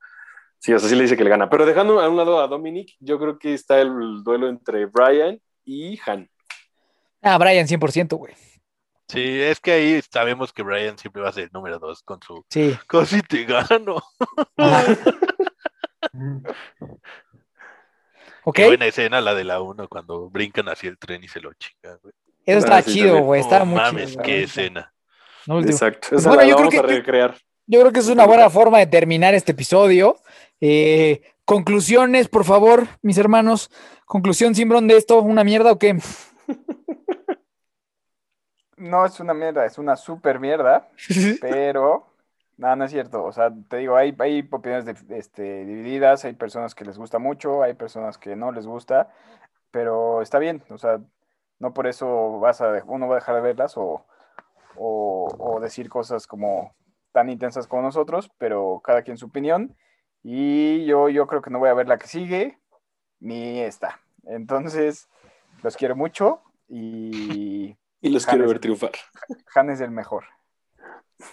Sí, o sea, sí le dice que le gana. Pero dejando a un lado a Dominic, yo creo que está el duelo entre Brian y Han. Ah, Brian, 100%, güey. Sí, es que ahí sabemos que Brian siempre va a ser el número dos con su Sí. casi te gano. Ajá. Ok. Qué buena escena la de la 1 cuando brincan hacia el tren y se lo chingan, güey. Eso está Ah, sí, chido, güey. Está No muy mames, chido. qué escena. No. Exacto. Esa bueno, la yo creo vamos que- a recrear. Yo creo que es una buena forma de terminar este episodio. Eh, conclusiones, por favor, mis hermanos. Conclusión, Simbrón, de esto, ¿una mierda o qué? No es una mierda, es una super mierda, pero no, no es cierto. O sea, te digo, hay, hay opiniones de- este, divididas, hay personas que les gusta mucho, hay personas que no les gusta, pero está bien. O sea, no por eso vas a, uno va a dejar de verlas o, o, o decir cosas como tan intensas como nosotros, pero cada quien su opinión. Y yo, yo creo que no voy a ver la que sigue, ni esta. Entonces, los quiero mucho y Y los James. quiero ver triunfar. Han es el mejor.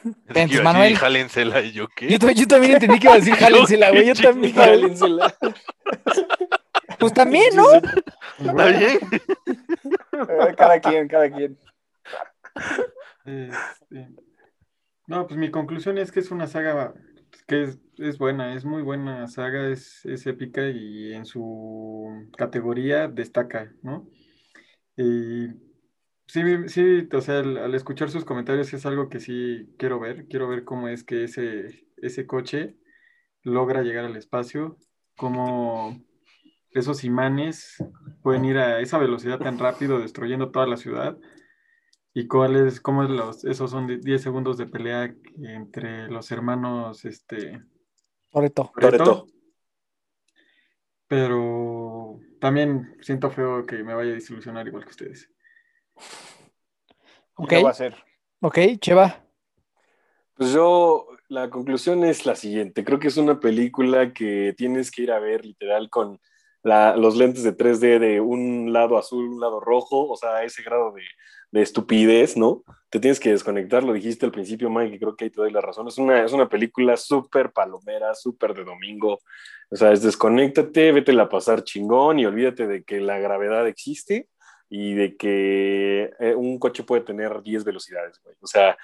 Ven, Yo así, Manuel. jálensela, y yo qué. Yo, yo también entendí que iba a decir jálensela, güey. Yo también. Jálensela. Pues también, ¿no? ¿Está bien? Eh, Cada quien, cada quien. Este, No, pues mi conclusión es que es una saga que es, es buena, es muy buena saga, es, es épica y en su categoría destaca, ¿no? Y sí, sí, o sea, al, al escuchar sus comentarios es algo que sí quiero ver, quiero ver cómo es que ese, ese coche logra llegar al espacio, cómo esos imanes pueden ir a esa velocidad tan rápido destruyendo toda la ciudad. ¿Y cuáles, cómo es los, esos son de 10 segundos de pelea entre los hermanos, este, Toreto. Toretto. Pero también siento feo que me vaya a desilusionar igual que ustedes. Ok, lo va a hacer. ok, Cheva. Pues yo, la conclusión es la siguiente. Creo que es una película que tienes que ir a ver literal con la- los lentes de 3D de un lado azul, un lado rojo, o sea, ese grado de, de estupidez, ¿no? Te tienes que desconectar, lo dijiste al principio, Mike, y creo que ahí te doy la razón. Es una, es una película súper palomera, súper de domingo. O sea, es desconéctate, vete a pasar chingón y olvídate de que la gravedad existe y de que eh, un coche puede tener 10 velocidades, güey. O sea,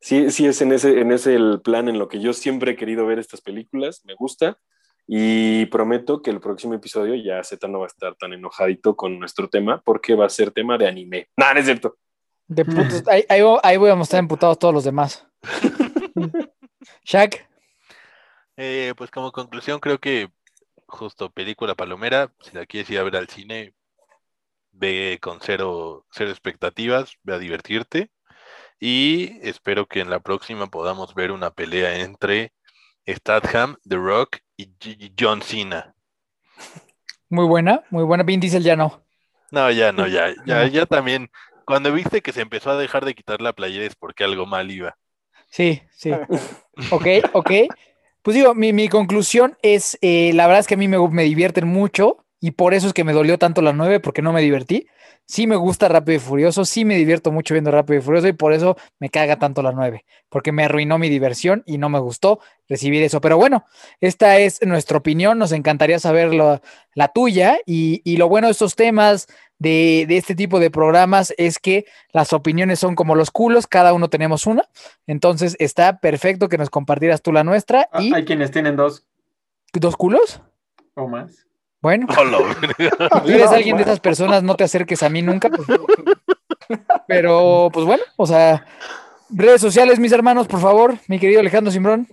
sí, sí es en ese, en ese el plan en lo que yo siempre he querido ver estas películas, me gusta. Y prometo que el próximo episodio ya Z no va a estar tan enojadito con nuestro tema porque va a ser tema de anime. No, no es cierto. De putos, ahí, ahí, ahí voy a estar emputados todos los demás. Shaq. Eh, pues como conclusión, creo que justo película palomera, si la quieres ir a ver al cine, ve con cero, cero expectativas, ve a divertirte. Y espero que en la próxima podamos ver una pelea entre Statham, The Rock y John Cena. Muy buena, muy buena. Vin Diesel ya no. No, ya no, ya, ya, ya también. Cuando viste que se empezó a dejar de quitar la playera es porque algo mal iba. Sí, sí. Ok, ok. Pues digo, mi, mi conclusión es, eh, la verdad es que a mí me, me divierten mucho y por eso es que me dolió tanto la 9 porque no me divertí. Sí me gusta Rápido y Furioso, sí me divierto mucho viendo Rápido y Furioso y por eso me caga tanto la 9, porque me arruinó mi diversión y no me gustó recibir eso. Pero bueno, esta es nuestra opinión, nos encantaría saber la, la tuya y, y lo bueno de estos temas, de, de este tipo de programas, es que las opiniones son como los culos, cada uno tenemos una, entonces está perfecto que nos compartieras tú la nuestra Ah, y Hay quienes tienen dos dos culos. o más. Bueno, Hola, si tú eres alguien de esas personas, no te acerques a mí nunca. Pero, pues bueno, o sea, redes sociales, mis hermanos, por favor, mi querido Alejandro Simbrón.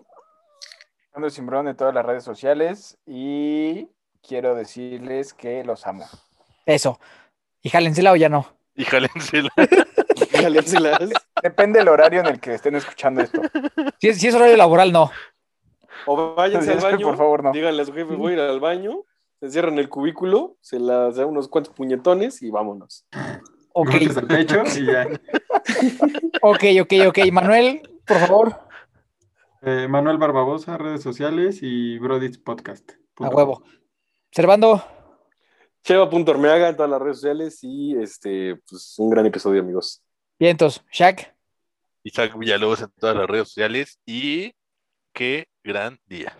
Alejandro Simbrón de todas las redes sociales y quiero decirles que los amo. Eso. Y jálensela o ya no. Y jálensela. Depende del horario en el que estén escuchando esto. Si es, si es horario laboral, no. O váyanse al baño. por favor, no. Díganle a su jefe, voy a ir al baño. Se encierran en el cubículo, se las da unos cuantos puñetones y vámonos. Ok, Golpes al pecho y ya. ok, ok, ok. Manuel, por favor, Eh, Manuel Barbabosa, redes sociales y Brody's Podcast. a huevo. Servando, Cheva.ormeaga en todas las redes sociales y este, pues un gran episodio, amigos. vientos. Shaq, Isaac Villalobos en todas las redes sociales. Y qué gran día.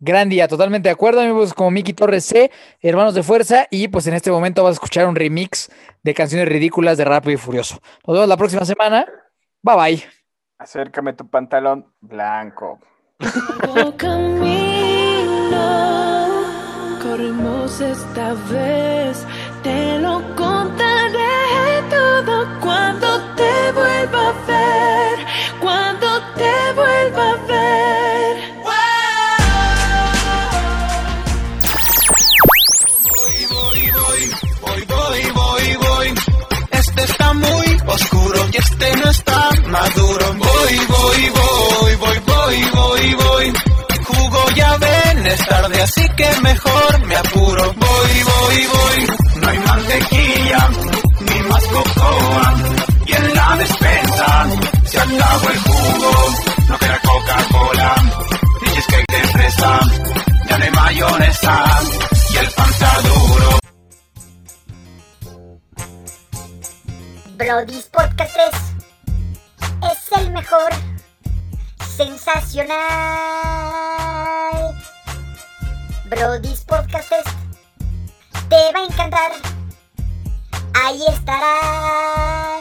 Gran día, totalmente de acuerdo, amigos, como Miki Torres C, Hermanos de Fuerza, y pues en este momento vas a escuchar un remix de canciones ridículas de Rápido y Furioso. Nos vemos la próxima semana. Bye bye. Acércame tu pantalón blanco. Camino corremos esta vez. Te lo oscuro y este no está maduro. Voy, voy, voy, voy, voy, voy, voy. Jugo ya ven, es tarde, así que mejor me apuro. Voy, voy, voy. No hay mantequilla, ni más cocoa. Y en la despensa se acabó el jugo. No queda Coca-Cola, ni cheesecake de fresa. Ya no hay mayonesa y el pan está duro. Brody's Podcast 3 es el mejor. Sensacional. Brody's Podcast 3 te va a encantar. Ahí estará